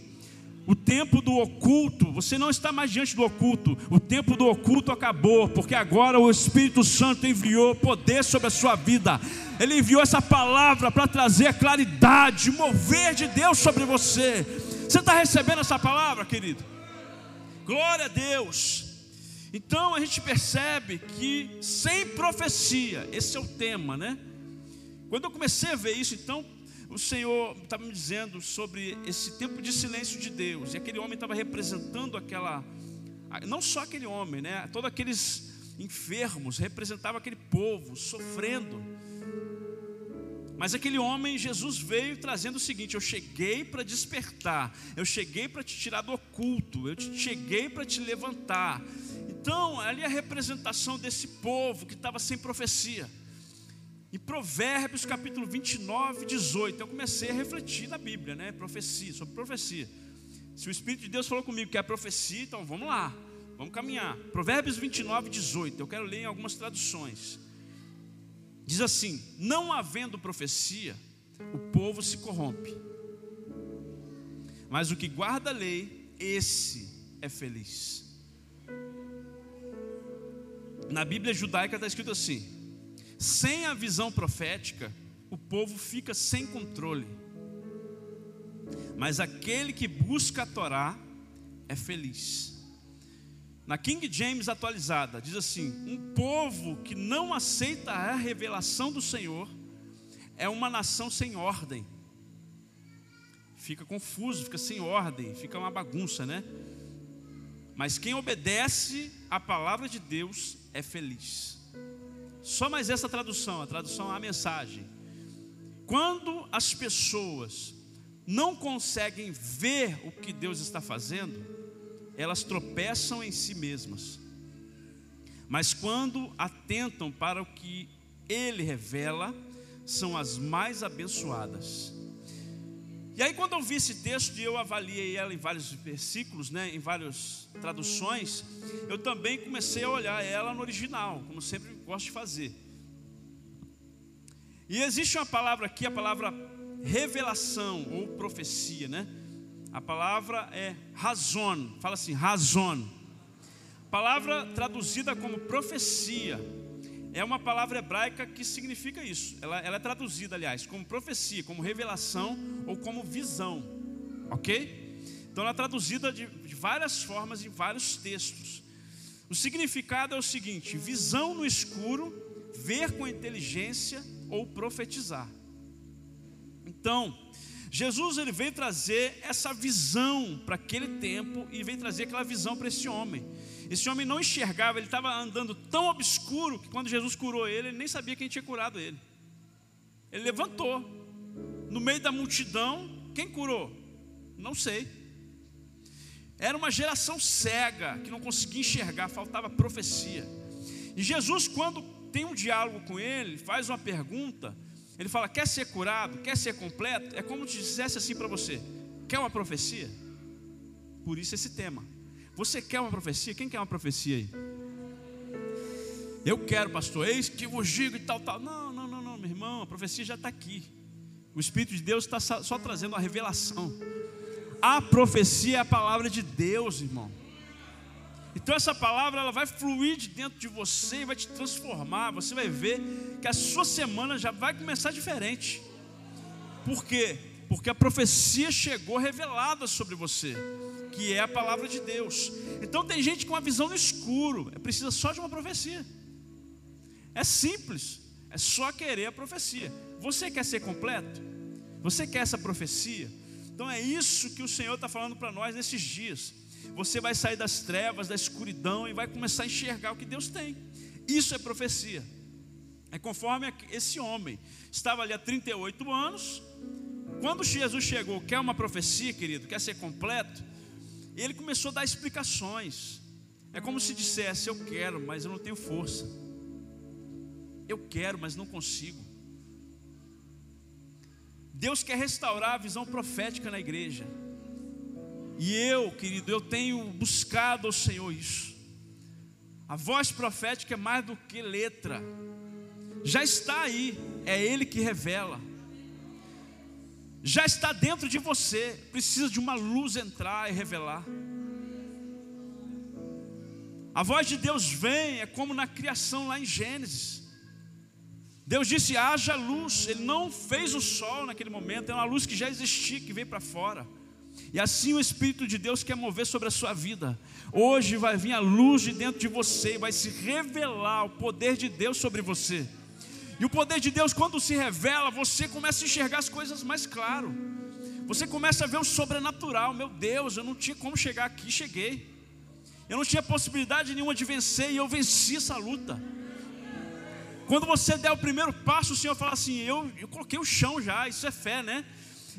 O tempo do oculto, você não está mais diante do oculto. O tempo do oculto acabou, porque agora o Espírito Santo enviou poder sobre a sua vida. Ele enviou essa palavra para trazer a claridade, mover de Deus sobre você. Você está recebendo essa palavra, querido? Glória a Deus. Então a gente percebe que sem profecia, esse é o tema, né? Quando eu comecei a ver isso, então o Senhor estava me dizendo sobre esse tempo de silêncio de Deus, e aquele homem estava representando aquela não só aquele homem, né? Todos aqueles enfermos representavam aquele povo sofrendo. Mas aquele homem, Jesus veio trazendo o seguinte: eu cheguei para despertar, eu cheguei para te tirar do oculto, eu cheguei para te levantar. Então, ali a representação desse povo que estava sem profecia. Em Provérbios capítulo 29, 18, eu comecei a refletir na Bíblia, né? Profecia, sobre profecia. Se o Espírito de Deus falou comigo que é profecia, então vamos lá, vamos caminhar. Provérbios 29, 18, eu quero ler em algumas traduções. Diz assim: Não havendo profecia, o povo se corrompe, mas o que guarda a lei, esse é feliz. Na Bíblia judaica está escrito assim: sem a visão profética, o povo fica sem controle, mas aquele que busca a Torá é feliz. Na King James atualizada, diz assim: Um povo que não aceita a revelação do Senhor é uma nação sem ordem. Fica confuso, fica sem ordem, fica uma bagunça, né? Mas quem obedece à palavra de Deus é feliz. Só mais essa tradução, a tradução à mensagem. Quando as pessoas não conseguem ver o que Deus está fazendo, elas tropeçam em si mesmas. Mas quando atentam para o que ele revela, são as mais abençoadas. E aí, quando eu vi esse texto e eu avaliei ela em vários versículos, né, em várias traduções, eu também comecei a olhar ela no original, como sempre gosto de fazer. E existe uma palavra aqui, a palavra revelação ou profecia, né? A palavra é razon, fala assim, razon. Palavra traduzida como profecia. É uma palavra hebraica que significa isso. Ela, ela é traduzida, aliás, como profecia, como revelação ou como visão. Ok? Então ela é traduzida de, de várias formas em vários textos. O significado é o seguinte: visão no escuro, ver com inteligência ou profetizar. Então, Jesus ele veio trazer essa visão para aquele tempo e veio trazer aquela visão para esse homem. Esse homem não enxergava, ele estava andando tão obscuro que quando Jesus curou ele, ele nem sabia quem tinha curado ele. Ele levantou no meio da multidão, quem curou? Não sei. Era uma geração cega que não conseguia enxergar, faltava profecia. E Jesus, quando tem um diálogo com ele, faz uma pergunta, ele fala: quer ser curado, quer ser completo? É como se dissesse assim para você: quer uma profecia? Por isso esse tema. Você quer uma profecia? Quem quer uma profecia aí? Eu quero, pastor, eis que vos digo e tal, tal. Não, não, não, não, meu irmão, a profecia já está aqui. O Espírito de Deus está só trazendo a revelação. A profecia é a palavra de Deus, irmão. Então essa palavra ela vai fluir de dentro de você e vai te transformar. Você vai ver que a sua semana já vai começar diferente. Por quê? Porque a profecia chegou revelada sobre você, que é a palavra de Deus. Então tem gente com uma visão no escuro, é precisa só de uma profecia. É simples, é só querer a profecia. Você quer ser completo? Você quer essa profecia? Então é isso que o Senhor está falando para nós nesses dias você vai sair das trevas, da escuridão e vai começar a enxergar o que Deus tem. Isso é profecia. É conforme esse homem estava ali há 38 anos. Quando Jesus chegou, quer uma profecia, querido, quer ser completo, ele começou a dar explicações. É como se dissesse: Eu quero, mas eu não tenho força. Eu quero, mas não consigo. Deus quer restaurar a visão profética na igreja. E eu, querido, eu tenho buscado ao Senhor isso. A voz profética é mais do que letra. Já está aí, é Ele que revela. Já está dentro de você, precisa de uma luz entrar e revelar. A voz de Deus vem, é como na criação lá em Gênesis. Deus disse: haja luz. Ele não fez o sol naquele momento, é uma luz que já existia, que veio para fora. E assim o Espírito de Deus quer mover sobre a sua vida. Hoje vai vir a luz de dentro de você, vai se revelar o poder de Deus sobre você. E o poder de Deus, quando se revela, você começa a enxergar as coisas mais claro. Você começa a ver o sobrenatural. Meu Deus, eu não tinha como chegar aqui, cheguei. Eu não tinha possibilidade nenhuma de vencer e eu venci essa luta. Quando você der o primeiro passo, o Senhor fala assim: eu, eu coloquei o chão já, isso é fé, né?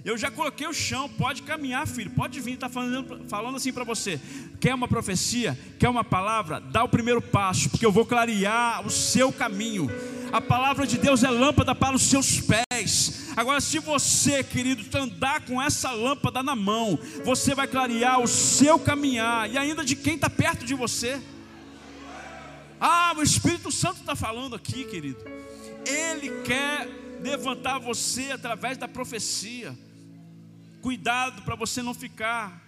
Eu já coloquei o chão, pode caminhar, filho, pode vir. Está falando, falando assim para você: quer uma profecia, quer uma palavra? Dá o primeiro passo, porque eu vou clarear o seu caminho. A palavra de Deus é lâmpada para os seus pés. Agora, se você, querido, andar com essa lâmpada na mão, você vai clarear o seu caminhar e ainda de quem está perto de você. Ah, o Espírito Santo está falando aqui, querido. Ele quer levantar você através da profecia. Cuidado para você não ficar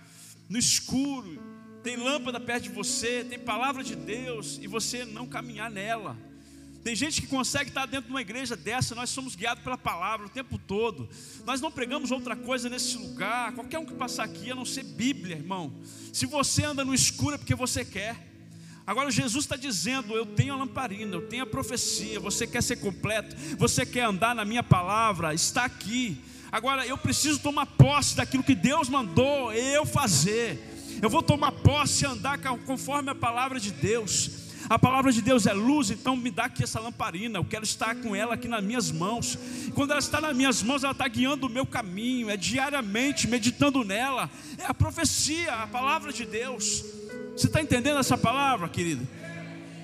no escuro. Tem lâmpada perto de você, tem palavra de Deus e você não caminhar nela. Tem gente que consegue estar dentro de uma igreja dessa, nós somos guiados pela palavra o tempo todo. Nós não pregamos outra coisa nesse lugar. Qualquer um que passar aqui, a não ser Bíblia, irmão. Se você anda no escuro é porque você quer. Agora Jesus está dizendo: Eu tenho a lamparina, eu tenho a profecia. Você quer ser completo? Você quer andar na minha palavra? Está aqui. Agora eu preciso tomar posse daquilo que Deus mandou eu fazer. Eu vou tomar posse e andar conforme a palavra de Deus. A palavra de Deus é luz, então me dá aqui essa lamparina. Eu quero estar com ela aqui nas minhas mãos. Quando ela está nas minhas mãos, ela está guiando o meu caminho. É diariamente meditando nela. É a profecia, a palavra de Deus. Você está entendendo essa palavra, querido?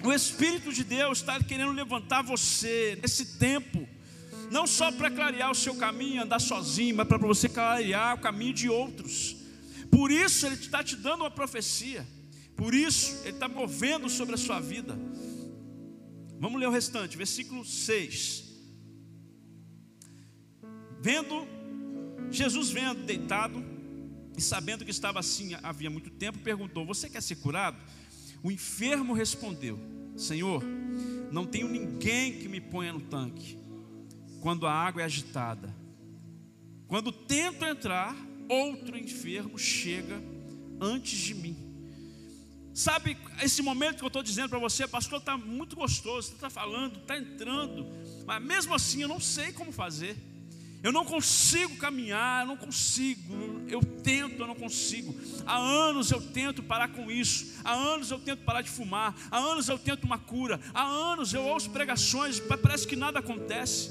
O Espírito de Deus está querendo levantar você nesse tempo não só para clarear o seu caminho, andar sozinho, mas para você clarear o caminho de outros. Por isso Ele está te dando uma profecia, por isso Ele está movendo sobre a sua vida. Vamos ler o restante, versículo 6. Vendo, Jesus vendo deitado e sabendo que estava assim havia muito tempo, perguntou: Você quer ser curado? O enfermo respondeu: Senhor, não tenho ninguém que me ponha no tanque quando a água é agitada. Quando tento entrar, outro enfermo chega antes de mim. Sabe, esse momento que eu estou dizendo para você, pastor, está muito gostoso, está falando, está entrando, mas mesmo assim eu não sei como fazer. Eu não consigo caminhar, eu não consigo, eu tento, eu não consigo. Há anos eu tento parar com isso, há anos eu tento parar de fumar, há anos eu tento uma cura, há anos eu ouço pregações, parece que nada acontece.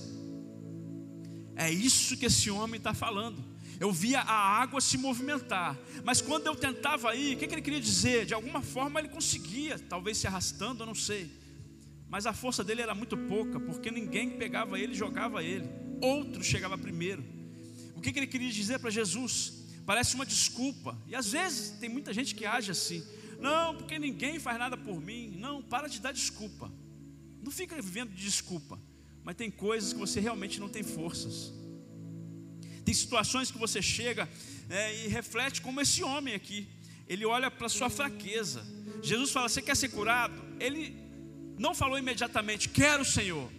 É isso que esse homem está falando. Eu via a água se movimentar, mas quando eu tentava ir, o que, que ele queria dizer? De alguma forma ele conseguia, talvez se arrastando, eu não sei. Mas a força dele era muito pouca, porque ninguém pegava ele e jogava ele. Outro chegava primeiro. O que, que ele queria dizer para Jesus? Parece uma desculpa. E às vezes tem muita gente que age assim. Não, porque ninguém faz nada por mim. Não, para de dar desculpa. Não fica vivendo de desculpa mas tem coisas que você realmente não tem forças. Tem situações que você chega é, e reflete como esse homem aqui. Ele olha para sua fraqueza. Jesus fala: Você quer ser curado? Ele não falou imediatamente: Quero, Senhor.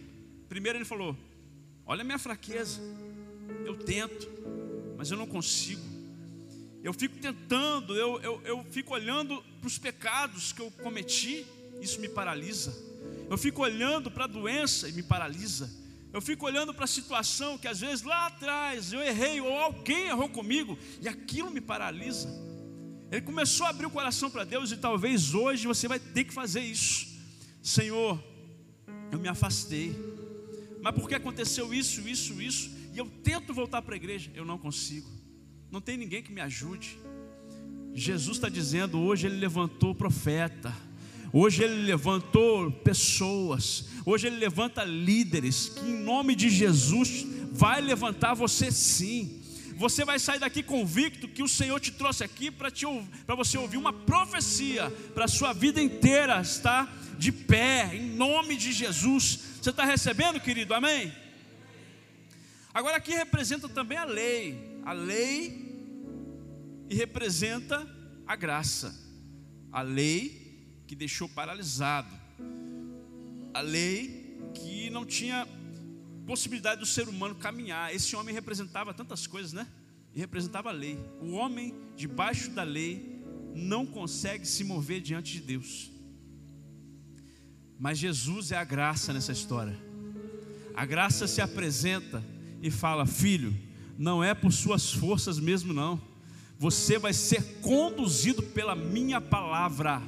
Primeiro ele falou: Olha a minha fraqueza. Eu tento, mas eu não consigo. Eu fico tentando, eu, eu, eu fico olhando para os pecados que eu cometi, isso me paralisa. Eu fico olhando para a doença e me paralisa. Eu fico olhando para a situação que às vezes lá atrás eu errei ou alguém errou comigo e aquilo me paralisa. Ele começou a abrir o coração para Deus e talvez hoje você vai ter que fazer isso. Senhor, eu me afastei. Mas porque aconteceu isso, isso, isso, e eu tento voltar para a igreja, eu não consigo. Não tem ninguém que me ajude. Jesus está dizendo, hoje ele levantou o profeta Hoje Ele levantou pessoas, hoje Ele levanta líderes, que em nome de Jesus vai levantar você sim. Você vai sair daqui convicto que o Senhor te trouxe aqui para você ouvir uma profecia para a sua vida inteira estar de pé, em nome de Jesus. Você está recebendo, querido? Amém? Agora aqui representa também a lei, a lei e representa a graça. A lei que deixou paralisado. A lei que não tinha possibilidade do ser humano caminhar. Esse homem representava tantas coisas, né? E representava a lei. O homem debaixo da lei não consegue se mover diante de Deus. Mas Jesus é a graça nessa história. A graça se apresenta e fala: Filho, não é por suas forças mesmo, não. Você vai ser conduzido pela minha palavra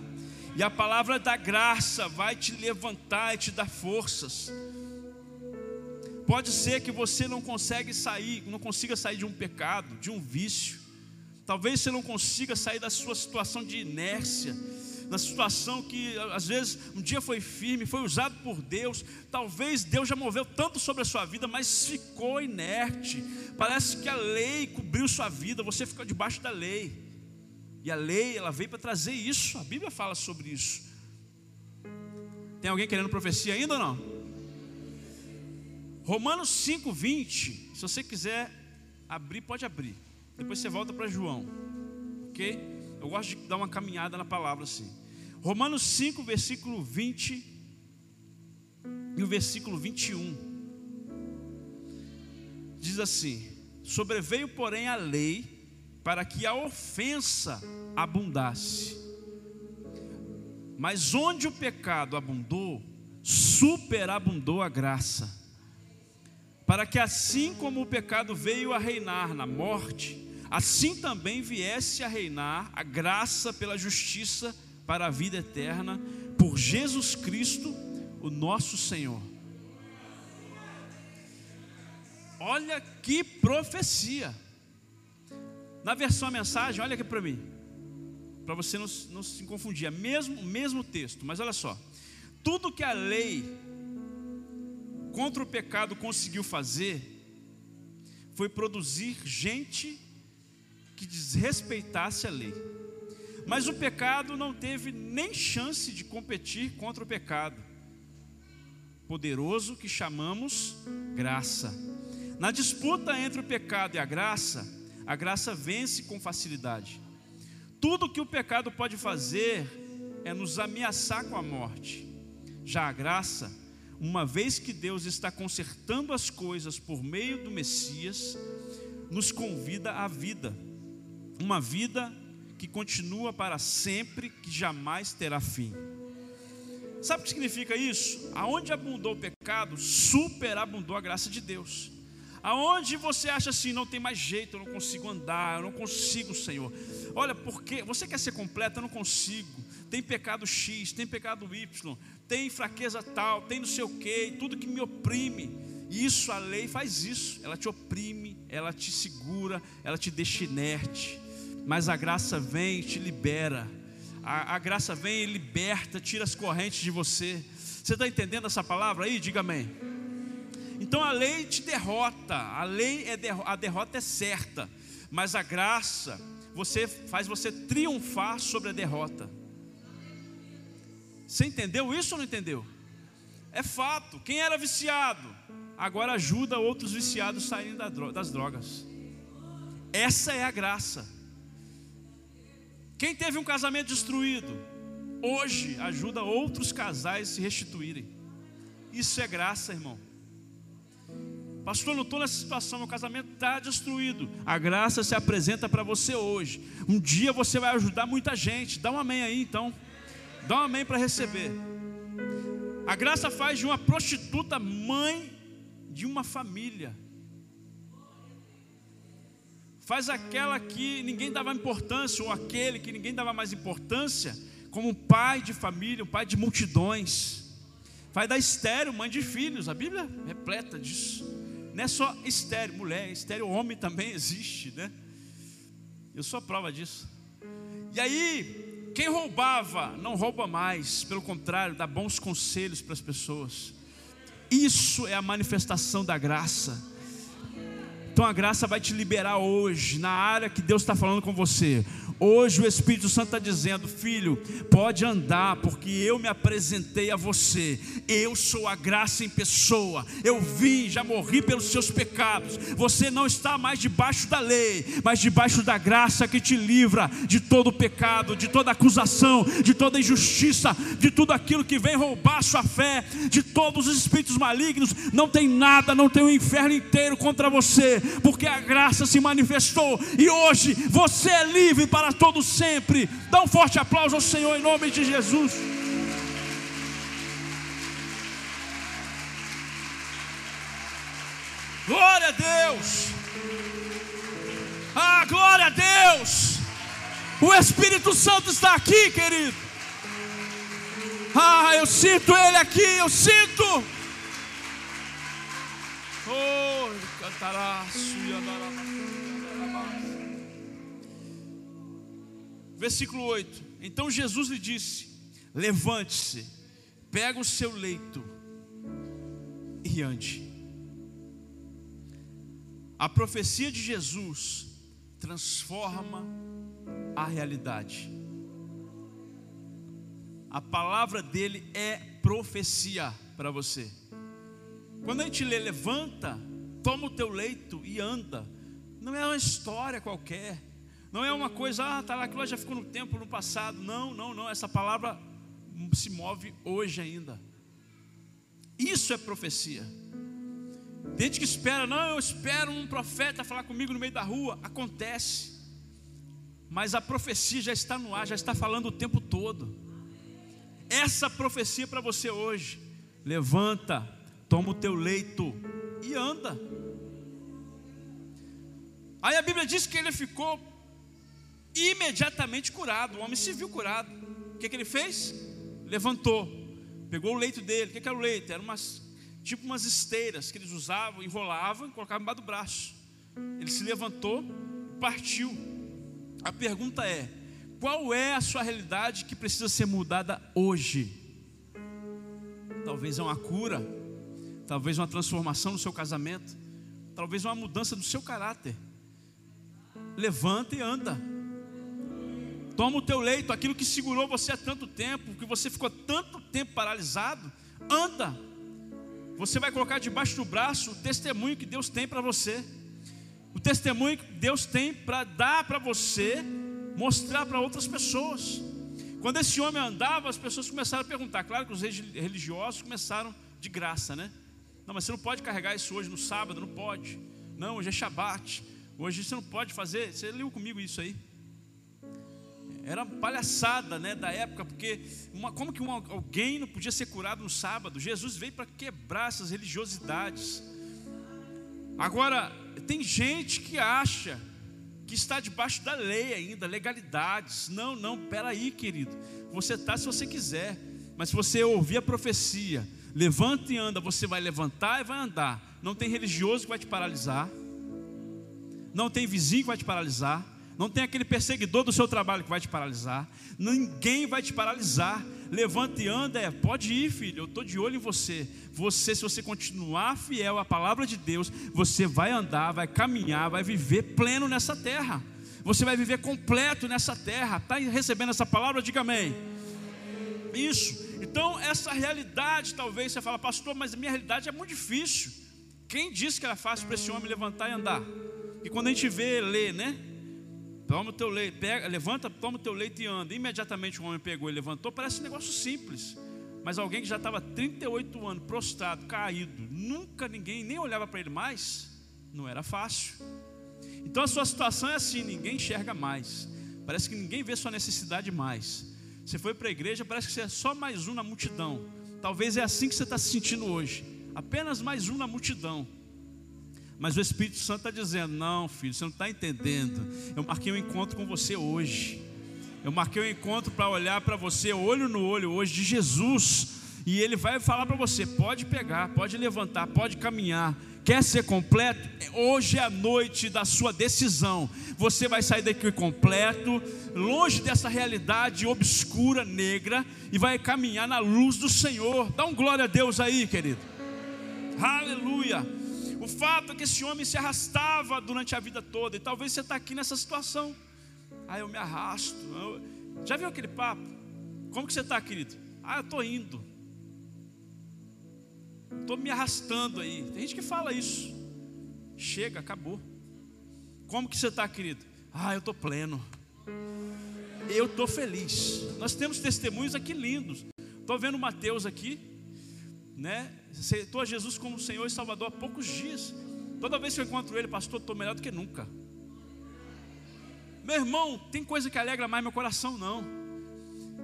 E a palavra da graça vai te levantar e te dar forças. Pode ser que você não consegue sair, não consiga sair de um pecado, de um vício. Talvez você não consiga sair da sua situação de inércia, da situação que às vezes um dia foi firme, foi usado por Deus. Talvez Deus já moveu tanto sobre a sua vida, mas ficou inerte. Parece que a lei cobriu sua vida, você ficou debaixo da lei. E a lei, ela veio para trazer isso. A Bíblia fala sobre isso. Tem alguém querendo profecia ainda ou não? Romanos 5:20. Se você quiser abrir, pode abrir. Depois você volta para João. OK? Eu gosto de dar uma caminhada na palavra assim. Romanos 5, versículo 20 e o versículo 21. Diz assim: Sobreveio, porém, a lei para que a ofensa abundasse. Mas onde o pecado abundou, superabundou a graça para que assim como o pecado veio a reinar na morte, assim também viesse a reinar a graça pela justiça para a vida eterna, por Jesus Cristo, o nosso Senhor. Olha que profecia. Na versão a mensagem, olha aqui para mim, para você não, não, se confundir, é mesmo, mesmo texto, mas olha só: tudo que a lei contra o pecado conseguiu fazer foi produzir gente que desrespeitasse a lei. Mas o pecado não teve nem chance de competir contra o pecado poderoso que chamamos graça. Na disputa entre o pecado e a graça, a graça vence com facilidade. Tudo que o pecado pode fazer é nos ameaçar com a morte. Já a graça uma vez que Deus está consertando as coisas por meio do Messias, nos convida à vida, uma vida que continua para sempre, que jamais terá fim. Sabe o que significa isso? Aonde abundou o pecado, superabundou a graça de Deus. Aonde você acha assim, não tem mais jeito, eu não consigo andar, eu não consigo, Senhor. Olha, porque você quer ser completo, eu não consigo. Tem pecado X, tem pecado Y, tem fraqueza tal, tem não sei o que, tudo que me oprime. Isso, a lei faz isso, ela te oprime, ela te segura, ela te deixa inerte. Mas a graça vem e te libera. A, a graça vem e liberta, tira as correntes de você. Você está entendendo essa palavra aí? Diga amém. Então a lei te derrota, a lei é a derrota é certa, mas a graça você faz você triunfar sobre a derrota. Você entendeu isso ou não entendeu? É fato. Quem era viciado, agora ajuda outros viciados a saírem das drogas. Essa é a graça. Quem teve um casamento destruído, hoje ajuda outros casais a se restituírem. Isso é graça, irmão. Pastor, não estou nessa situação, meu casamento está destruído. A graça se apresenta para você hoje. Um dia você vai ajudar muita gente. Dá um amém aí então. Dá um amém para receber. A graça faz de uma prostituta mãe de uma família. Faz aquela que ninguém dava importância, ou aquele que ninguém dava mais importância, como um pai de família, um pai de multidões. Faz da estéreo mãe de filhos. A Bíblia é repleta disso. Não é só estéreo, mulher, estéreo homem também existe, né? Eu sou a prova disso. E aí, quem roubava não rouba mais, pelo contrário, dá bons conselhos para as pessoas. Isso é a manifestação da graça. Então a graça vai te liberar hoje, na área que Deus está falando com você. Hoje o Espírito Santo está dizendo: Filho, pode andar, porque eu me apresentei a você. Eu sou a graça em pessoa. Eu vim, já morri pelos seus pecados. Você não está mais debaixo da lei, mas debaixo da graça que te livra de todo pecado, de toda acusação, de toda injustiça, de tudo aquilo que vem roubar sua fé, de todos os espíritos malignos. Não tem nada, não tem o um inferno inteiro contra você, porque a graça se manifestou e hoje você é livre para para todo sempre. Dá um forte aplauso ao Senhor em nome de Jesus. Glória a Deus. Ah, glória a Deus. O Espírito Santo está aqui, querido. Ah, eu sinto Ele aqui, eu sinto. Oh, cantará, Versículo 8: Então Jesus lhe disse: Levante-se, pega o seu leito e ande. A profecia de Jesus transforma a realidade. A palavra dele é profecia para você. Quando a gente lê, levanta, toma o teu leito e anda. Não é uma história qualquer. Não é uma coisa, ah, tá lá, aquilo já ficou no tempo, no passado. Não, não, não. Essa palavra se move hoje ainda. Isso é profecia. Gente que espera, não, eu espero um profeta falar comigo no meio da rua. Acontece. Mas a profecia já está no ar, já está falando o tempo todo essa profecia para você hoje. Levanta, toma o teu leito e anda. Aí a Bíblia diz que ele ficou imediatamente curado. O homem se viu curado. O que, que ele fez? Levantou, pegou o leito dele. O que, que era o leito? Era umas, tipo umas esteiras que eles usavam, enrolavam e colocavam embaixo do braço. Ele se levantou, partiu. A pergunta é: qual é a sua realidade que precisa ser mudada hoje? Talvez é uma cura, talvez uma transformação no seu casamento, talvez uma mudança no seu caráter. Levanta e anda. Toma o teu leito, aquilo que segurou você há tanto tempo, que você ficou tanto tempo paralisado, anda. Você vai colocar debaixo do braço o testemunho que Deus tem para você. O testemunho que Deus tem para dar para você mostrar para outras pessoas. Quando esse homem andava, as pessoas começaram a perguntar. Claro que os religiosos começaram de graça, né? Não, mas você não pode carregar isso hoje no sábado, não pode. Não, hoje é Shabat. Hoje você não pode fazer. Você leu comigo isso aí? Era palhaçada, né, da época, porque uma, como que uma, alguém não podia ser curado no sábado? Jesus veio para quebrar essas religiosidades. Agora, tem gente que acha que está debaixo da lei ainda, legalidades. Não, não, peraí, querido. Você está se você quiser, mas se você ouvir a profecia, levanta e anda, você vai levantar e vai andar. Não tem religioso que vai te paralisar, não tem vizinho que vai te paralisar, não tem aquele perseguidor do seu trabalho que vai te paralisar, ninguém vai te paralisar. Levanta e anda, é, pode ir, filho, eu estou de olho em você. Você, se você continuar fiel à palavra de Deus, você vai andar, vai caminhar, vai viver pleno nessa terra. Você vai viver completo nessa terra. Está recebendo essa palavra? Diga amém. Isso. Então, essa realidade, talvez você fala, pastor, mas a minha realidade é muito difícil. Quem disse que era fácil para esse homem levantar e andar? E quando a gente vê, lê, né? Toma o teu leito, pega, levanta, toma o teu leito e anda. Imediatamente o homem pegou e levantou. Parece um negócio simples. Mas alguém que já estava 38 anos, prostrado, caído, nunca ninguém nem olhava para ele mais, não era fácil. Então a sua situação é assim: ninguém enxerga mais. Parece que ninguém vê sua necessidade mais. Você foi para a igreja, parece que você é só mais um na multidão. Talvez é assim que você está se sentindo hoje. Apenas mais um na multidão. Mas o Espírito Santo está dizendo: não, filho, você não está entendendo. Eu marquei um encontro com você hoje. Eu marquei um encontro para olhar para você, olho no olho hoje, de Jesus. E Ele vai falar para você: pode pegar, pode levantar, pode caminhar. Quer ser completo? Hoje é a noite da sua decisão. Você vai sair daqui completo, longe dessa realidade obscura, negra, e vai caminhar na luz do Senhor. Dá um glória a Deus aí, querido. Aleluia. O fato é que esse homem se arrastava durante a vida toda, e talvez você está aqui nessa situação. Ah, eu me arrasto. Eu... Já viu aquele papo? Como que você está, querido? Ah, eu estou indo. Estou me arrastando aí. Tem gente que fala isso. Chega, acabou. Como que você está, querido? Ah, eu estou pleno. Eu estou feliz. Nós temos testemunhos aqui lindos. Estou vendo o Mateus aqui né, aceitou a Jesus como Senhor e Salvador há poucos dias. Toda vez que eu encontro ele, pastor, estou melhor do que nunca. Meu irmão, tem coisa que alegra mais meu coração, não.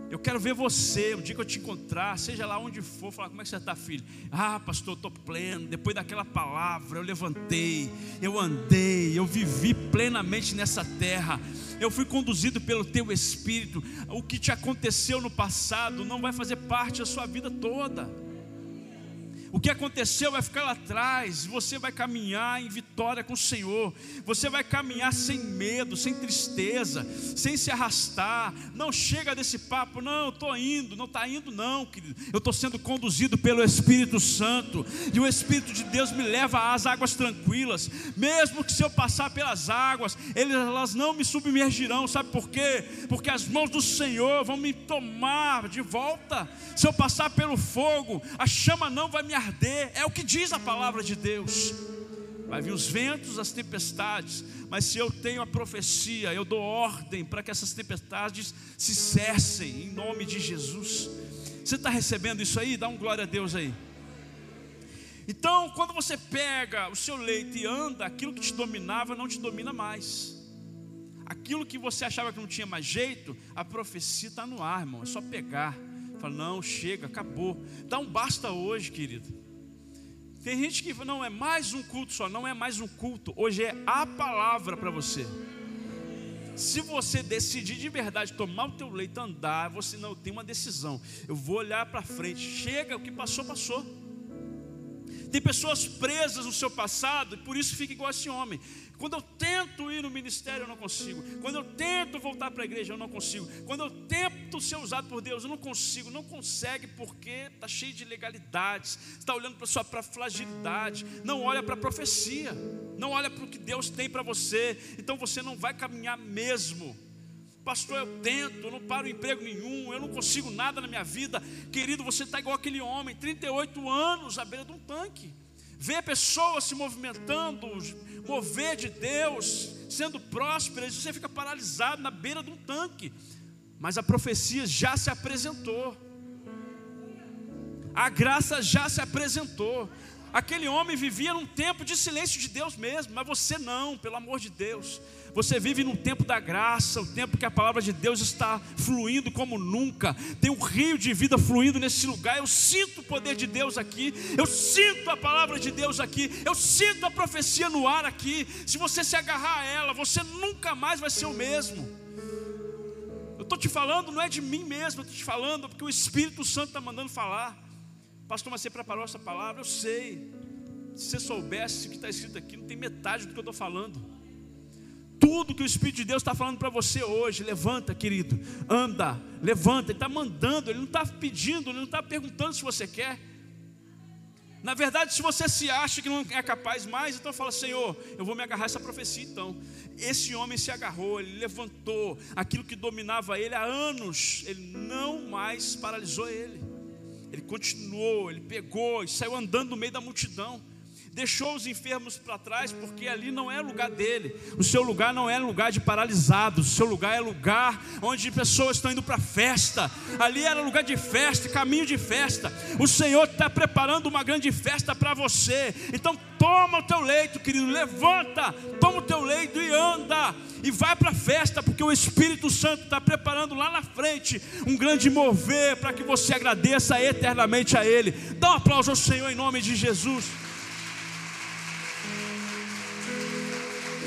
Eu quero ver você, o dia que eu te encontrar, seja lá onde for, falar como é que você está, filho. Ah, pastor, estou pleno. Depois daquela palavra, eu levantei, eu andei, eu vivi plenamente nessa terra. Eu fui conduzido pelo teu espírito. O que te aconteceu no passado não vai fazer parte da sua vida toda. O que aconteceu vai ficar lá atrás. Você vai caminhar em vitória com o Senhor. Você vai caminhar sem medo, sem tristeza, sem se arrastar. Não chega desse papo, não, estou indo. Não está indo, não, querido. Eu estou sendo conduzido pelo Espírito Santo. E o Espírito de Deus me leva às águas tranquilas. Mesmo que se eu passar pelas águas, elas não me submergirão. Sabe por quê? Porque as mãos do Senhor vão me tomar de volta. Se eu passar pelo fogo, a chama não vai me arder arder, é o que diz a palavra de Deus. Vai vir os ventos, as tempestades, mas se eu tenho a profecia, eu dou ordem para que essas tempestades se cessem, em nome de Jesus. Você está recebendo isso aí? Dá um glória a Deus aí. Então, quando você pega o seu leito e anda, aquilo que te dominava não te domina mais. Aquilo que você achava que não tinha mais jeito, a profecia está no ar, irmão. É só pegar. Fala, não, chega, acabou. Dá um basta hoje, querido. Tem gente que não é mais um culto só, não é mais um culto. Hoje é a palavra para você. Se você decidir de verdade tomar o teu leito, andar, você não tem uma decisão. Eu vou olhar para frente. Chega, o que passou, passou. Tem pessoas presas no seu passado e por isso fica igual esse homem. Quando eu tento ir no ministério, eu não consigo. Quando eu tento voltar para a igreja, eu não consigo. Quando eu tento ser usado por Deus, eu não consigo. Não consegue porque está cheio de legalidades. Está olhando para a sua fragilidade. Não olha para a profecia. Não olha para o que Deus tem para você. Então você não vai caminhar mesmo. Pastor, eu tento, eu não paro emprego nenhum, eu não consigo nada na minha vida. Querido, você está igual aquele homem, 38 anos à beira de um tanque. Vê pessoas se movimentando, mover de Deus, sendo prósperas, você fica paralisado na beira de um tanque. Mas a profecia já se apresentou. A graça já se apresentou. Aquele homem vivia num tempo de silêncio de Deus mesmo, mas você não, pelo amor de Deus. Você vive num tempo da graça, o tempo que a palavra de Deus está fluindo como nunca. Tem um rio de vida fluindo nesse lugar. Eu sinto o poder de Deus aqui. Eu sinto a palavra de Deus aqui. Eu sinto a profecia no ar aqui. Se você se agarrar a ela, você nunca mais vai ser o mesmo. Eu estou te falando, não é de mim mesmo, eu estou te falando porque o Espírito Santo está mandando falar. Pastor, mas você preparou essa palavra? Eu sei. Se você soubesse o que está escrito aqui, não tem metade do que eu estou falando. Tudo que o Espírito de Deus está falando para você hoje, levanta, querido, anda, levanta, Ele está mandando, Ele não está pedindo, Ele não está perguntando se você quer. Na verdade, se você se acha que não é capaz mais, então fala, Senhor, eu vou me agarrar a essa profecia então. Esse homem se agarrou, ele levantou. Aquilo que dominava ele há anos, ele não mais paralisou ele. Ele continuou, ele pegou e saiu andando no meio da multidão deixou os enfermos para trás, porque ali não é lugar dele. O seu lugar não é lugar de paralisados, o seu lugar é lugar onde pessoas estão indo para festa. Ali era lugar de festa, caminho de festa. O Senhor está preparando uma grande festa para você. Então toma o teu leito, querido, levanta, toma o teu leito e anda. E vai para a festa, porque o Espírito Santo está preparando lá na frente um grande mover para que você agradeça eternamente a Ele. Dá um aplauso ao Senhor em nome de Jesus.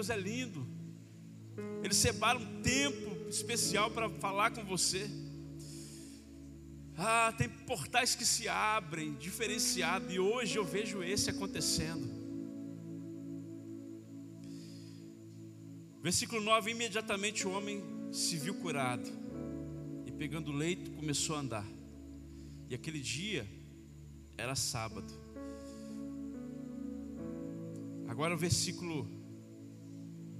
Deus é lindo. Ele separa um tempo especial para falar com você. Ah, tem portais que se abrem, diferenciado, e hoje eu vejo esse acontecendo. Versículo 9: imediatamente o homem se viu curado, e pegando o leito começou a andar. E aquele dia era sábado. Agora o versículo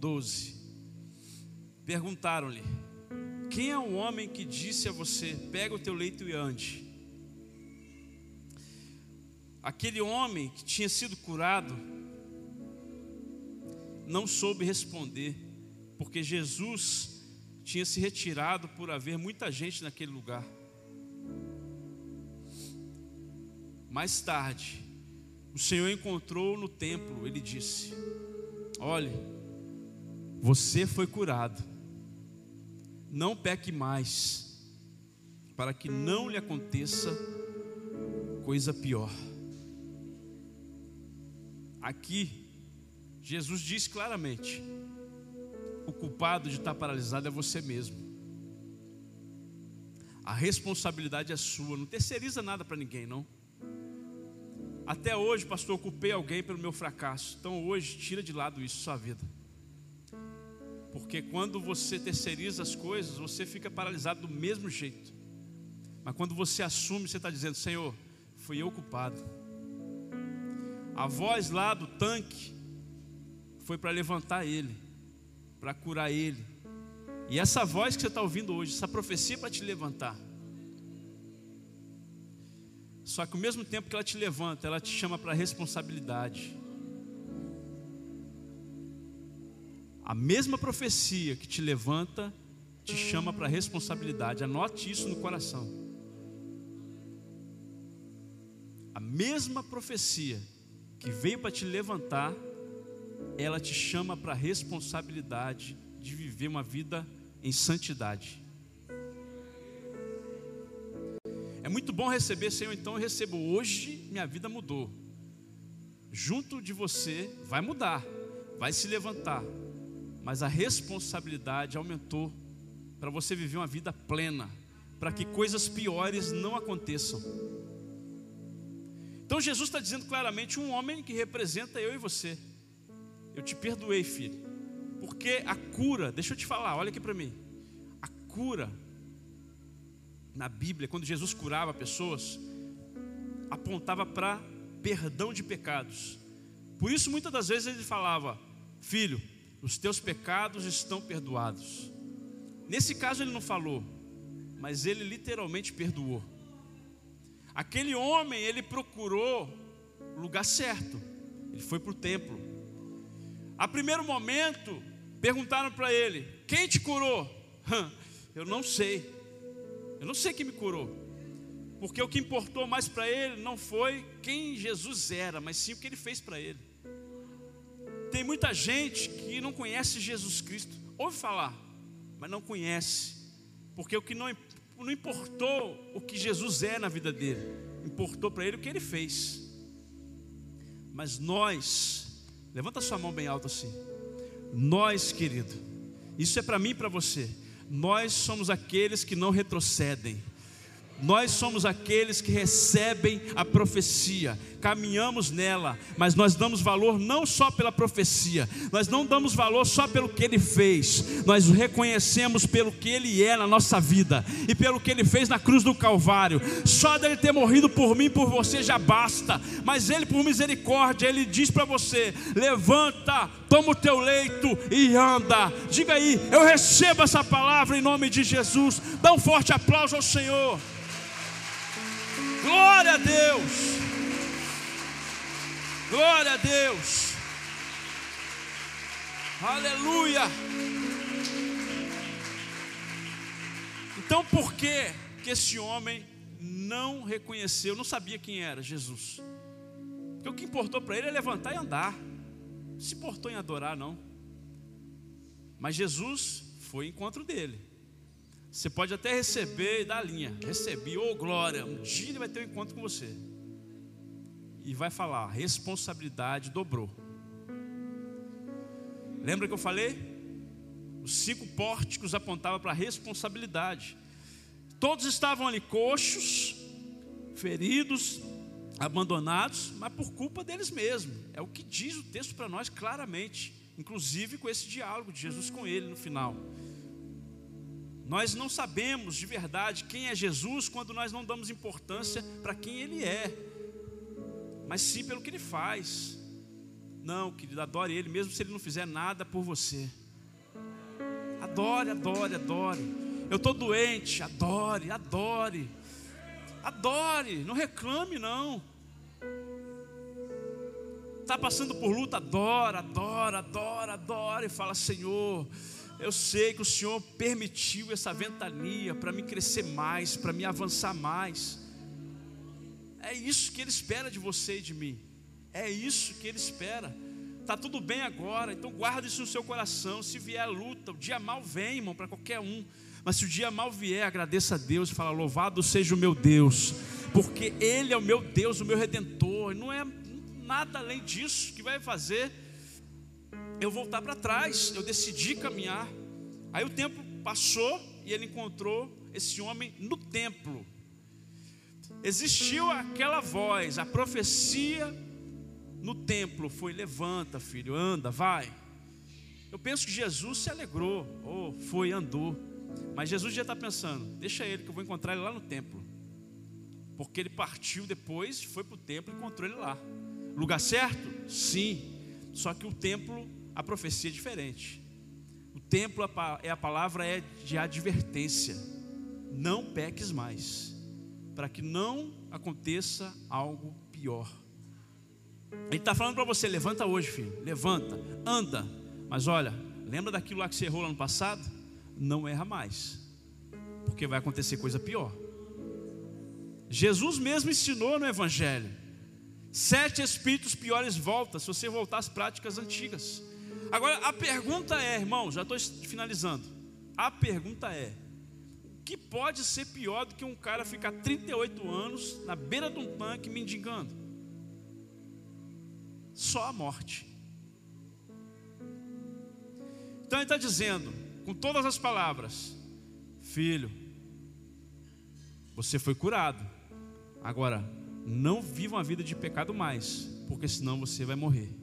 12. Perguntaram-lhe: Quem é o homem que disse a você: pega o teu leito e ande? Aquele homem que tinha sido curado não soube responder, porque Jesus tinha se retirado por haver muita gente naquele lugar. Mais tarde, o Senhor encontrou no templo, ele disse: Olhe, você foi curado, não peque mais, para que não lhe aconteça coisa pior. Aqui, Jesus diz claramente: o culpado de estar paralisado é você mesmo. A responsabilidade é sua, não terceiriza nada para ninguém, não. Até hoje, pastor, eu culpei alguém pelo meu fracasso. Então hoje, tira de lado isso sua vida. Porque quando você terceiriza as coisas, você fica paralisado do mesmo jeito. Mas quando você assume, você está dizendo: Senhor, fui eu culpado. A voz lá do tanque foi para levantar ele, para curar ele. E essa voz que você está ouvindo hoje, essa profecia é para te levantar. Só que ao mesmo tempo que ela te levanta, ela te chama para responsabilidade. A mesma profecia que te levanta, te chama para responsabilidade. Anote isso no coração. A mesma profecia que veio para te levantar, ela te chama para responsabilidade de viver uma vida em santidade. É muito bom receber, Senhor, então eu recebo hoje, minha vida mudou. Junto de você vai mudar, vai se levantar, mas a responsabilidade aumentou para você viver uma vida plena, para que coisas piores não aconteçam. Então Jesus está dizendo claramente: um homem que representa eu e você. Eu te perdoei, filho, porque a cura, deixa eu te falar, olha aqui para mim, a cura na Bíblia, quando Jesus curava pessoas, apontava para perdão de pecados. Por isso, muitas das vezes ele falava: Filho, os teus pecados estão perdoados. Nesse caso, ele não falou, mas ele literalmente perdoou. Aquele homem, ele procurou o lugar certo, ele foi para o templo. A primeiro momento, perguntaram para ele: Quem te curou? Eu não sei. Eu não sei quem me curou. Porque o que importou mais para ele não foi quem Jesus era, mas sim o que ele fez para ele. Tem muita gente que não conhece Jesus Cristo, ouve falar, mas não conhece, porque o que não, não importou o que Jesus é na vida dele, importou para ele o que ele fez. Mas nós, levanta sua mão bem alta assim, nós, querido, isso é para mim e para você nós somos aqueles que não retrocedem. Nós somos aqueles que recebem a profecia, caminhamos nela, mas nós damos valor não só pela profecia, nós não damos valor só pelo que ele fez, nós o reconhecemos pelo que ele é na nossa vida e pelo que ele fez na cruz do Calvário. Só dele ter morrido por mim, por você já basta, mas ele, por misericórdia, ele diz para você: levanta, toma o teu leito e anda. Diga aí, eu recebo essa palavra em nome de Jesus. Dá um forte aplauso ao Senhor. Glória a Deus. Glória a Deus. Aleluia. Então por que que esse homem não reconheceu, não sabia quem era Jesus? Porque o que importou para ele é levantar e andar. Não se importou em adorar não. Mas Jesus foi encontro dele. Você pode até receber e dar a linha. Recebi, ô oh, glória. Um dia ele vai ter um encontro com você. E vai falar, responsabilidade dobrou. Lembra que eu falei? Os cinco pórticos apontavam para a responsabilidade. Todos estavam ali coxos, feridos, abandonados, mas por culpa deles mesmos. É o que diz o texto para nós claramente, inclusive com esse diálogo de Jesus com ele no final. Nós não sabemos de verdade quem é Jesus quando nós não damos importância para quem Ele é, mas sim pelo que Ele faz. Não, querido, adore Ele, mesmo se Ele não fizer nada por você. Adore, adore, adore. Eu estou doente, adore, adore. Adore, não reclame não. Está passando por luta, adora, adora, adora, adora e fala: Senhor, eu sei que o Senhor permitiu essa ventania para me crescer mais, para me avançar mais. É isso que Ele espera de você e de mim. É isso que Ele espera. Tá tudo bem agora, então guarda isso no seu coração. Se vier a luta, o dia mal vem, irmão, para qualquer um. Mas se o dia mal vier, agradeça a Deus e fala: Louvado seja o meu Deus, porque Ele é o meu Deus, o meu redentor. Não é nada além disso que vai fazer eu voltar para trás. Eu decidi caminhar. Aí o tempo passou e ele encontrou esse homem no templo. Existiu aquela voz, a profecia no templo foi: levanta, filho, anda, vai. Eu penso que Jesus se alegrou, ou foi, andou. Mas Jesus já está pensando: deixa ele, que eu vou encontrar ele lá no templo. Porque ele partiu depois, foi para o templo e encontrou ele lá. Lugar certo? Sim. Só que o templo, a profecia é diferente. O templo, é a palavra é de advertência. Não peques mais, para que não aconteça algo pior. Ele está falando para você: levanta hoje, filho, levanta, anda. Mas olha, lembra daquilo lá que você errou lá no passado? Não erra mais, porque vai acontecer coisa pior. Jesus mesmo ensinou no Evangelho: sete espíritos piores voltam se você voltar às práticas antigas. Agora a pergunta é, irmão, já estou finalizando. A pergunta é: o que pode ser pior do que um cara ficar 38 anos na beira de um tanque mendigando? só a morte. Então ele está dizendo, com todas as palavras: Filho, você foi curado, agora não viva uma vida de pecado mais, porque senão você vai morrer.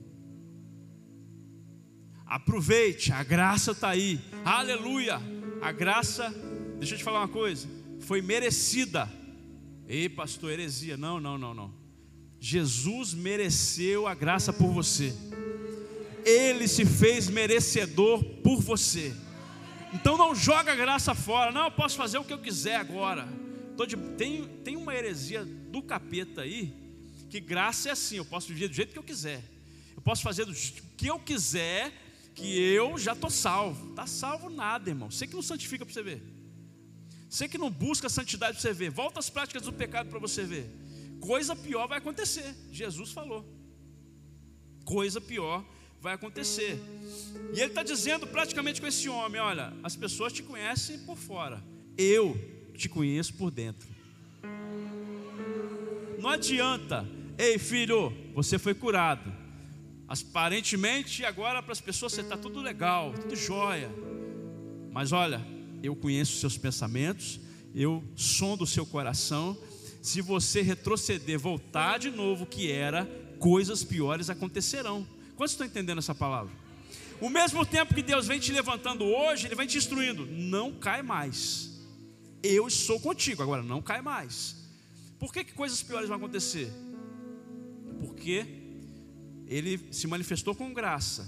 Aproveite, a graça está aí, aleluia. A graça, deixa eu te falar uma coisa, foi merecida. Ei, pastor, heresia, não, não, não, não. Jesus mereceu a graça por você. Ele se fez merecedor por você. Então não joga a graça fora. Não, eu posso fazer o que eu quiser agora. Tem, tem uma heresia do capeta aí, que graça é assim, eu posso viver do jeito que eu quiser. Eu posso fazer do que eu quiser, que eu já estou salvo. Está salvo nada, irmão. Você que não santifica para você ver. Você que não busca santidade para você ver. Volta às práticas do pecado para você ver coisa pior vai acontecer. Jesus falou. Coisa pior vai acontecer. E ele está dizendo praticamente com esse homem: olha, as pessoas te conhecem por fora, eu te conheço por dentro. Não adianta, ei filho, você foi curado. Aparentemente, agora para as pessoas você está tudo legal, tudo jóia. Mas olha, eu conheço os seus pensamentos, eu sondo o seu coração se você retroceder, voltar de novo que era, coisas piores acontecerão. Quantos estão entendendo essa palavra? O mesmo tempo que Deus vem te levantando hoje, Ele vem te instruindo: não cai mais. Eu sou contigo, agora não cai mais. Por que, que coisas piores vão acontecer? Porque Ele se manifestou com graça.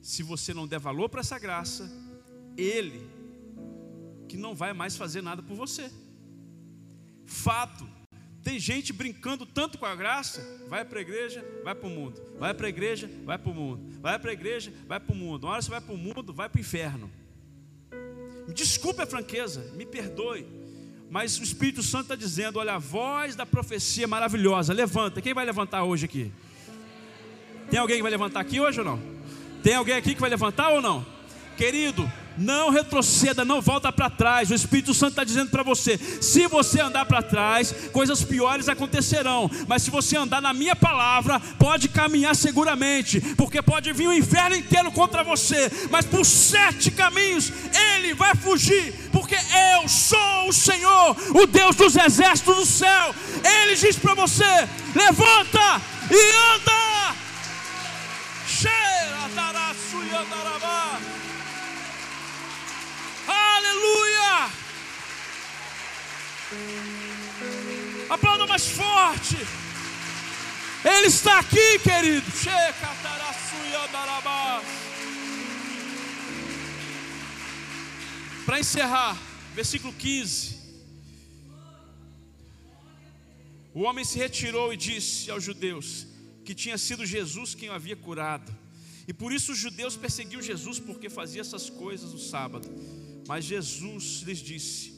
Se você não der valor para essa graça, Ele que não vai mais fazer nada por você. Fato. Tem gente brincando tanto com a graça, vai para a igreja, vai para o mundo. Vai para a igreja, vai para o mundo. Vai para a igreja, vai para o mundo. Uma hora você vai para o mundo, vai para o inferno. Desculpe a franqueza, me perdoe. Mas o Espírito Santo está dizendo: olha, a voz da profecia maravilhosa, levanta. Quem vai levantar hoje aqui? Tem alguém que vai levantar aqui hoje ou não? Tem alguém aqui que vai levantar ou não? Querido, não retroceda, não volta para trás. O Espírito Santo está dizendo para você: se você andar para trás, coisas piores acontecerão. Mas se você andar na minha palavra, pode caminhar seguramente, porque pode vir o inferno inteiro contra você, mas por sete caminhos ele vai fugir, porque eu sou o Senhor, o Deus dos exércitos do céu. Ele diz para você: levanta e anda. Aleluia! Aplauda mais forte. Ele está aqui, querido. Para encerrar, versículo 15. O homem se retirou e disse aos judeus que tinha sido Jesus quem o havia curado. E por isso os judeus perseguiam Jesus porque fazia essas coisas no sábado. Mas Jesus lhes disse: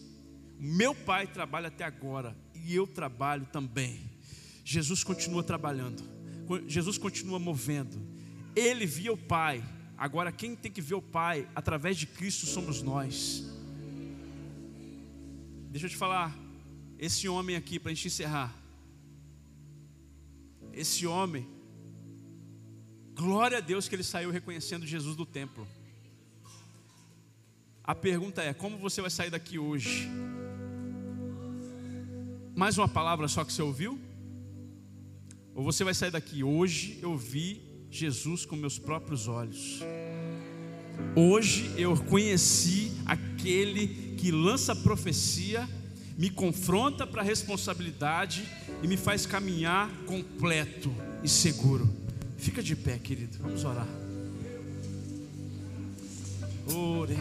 Meu pai trabalha até agora e eu trabalho também. Jesus continua trabalhando, Jesus continua movendo. Ele via o Pai, agora quem tem que ver o Pai através de Cristo somos nós. Deixa eu te falar, esse homem aqui, para a gente encerrar, esse homem, glória a Deus que ele saiu reconhecendo Jesus do templo. A pergunta é: como você vai sair daqui hoje? Mais uma palavra só que você ouviu? Ou você vai sair daqui hoje? Eu vi Jesus com meus próprios olhos. Hoje eu conheci aquele que lança profecia, me confronta para a responsabilidade e me faz caminhar completo e seguro. Fica de pé, querido. Vamos orar. Ore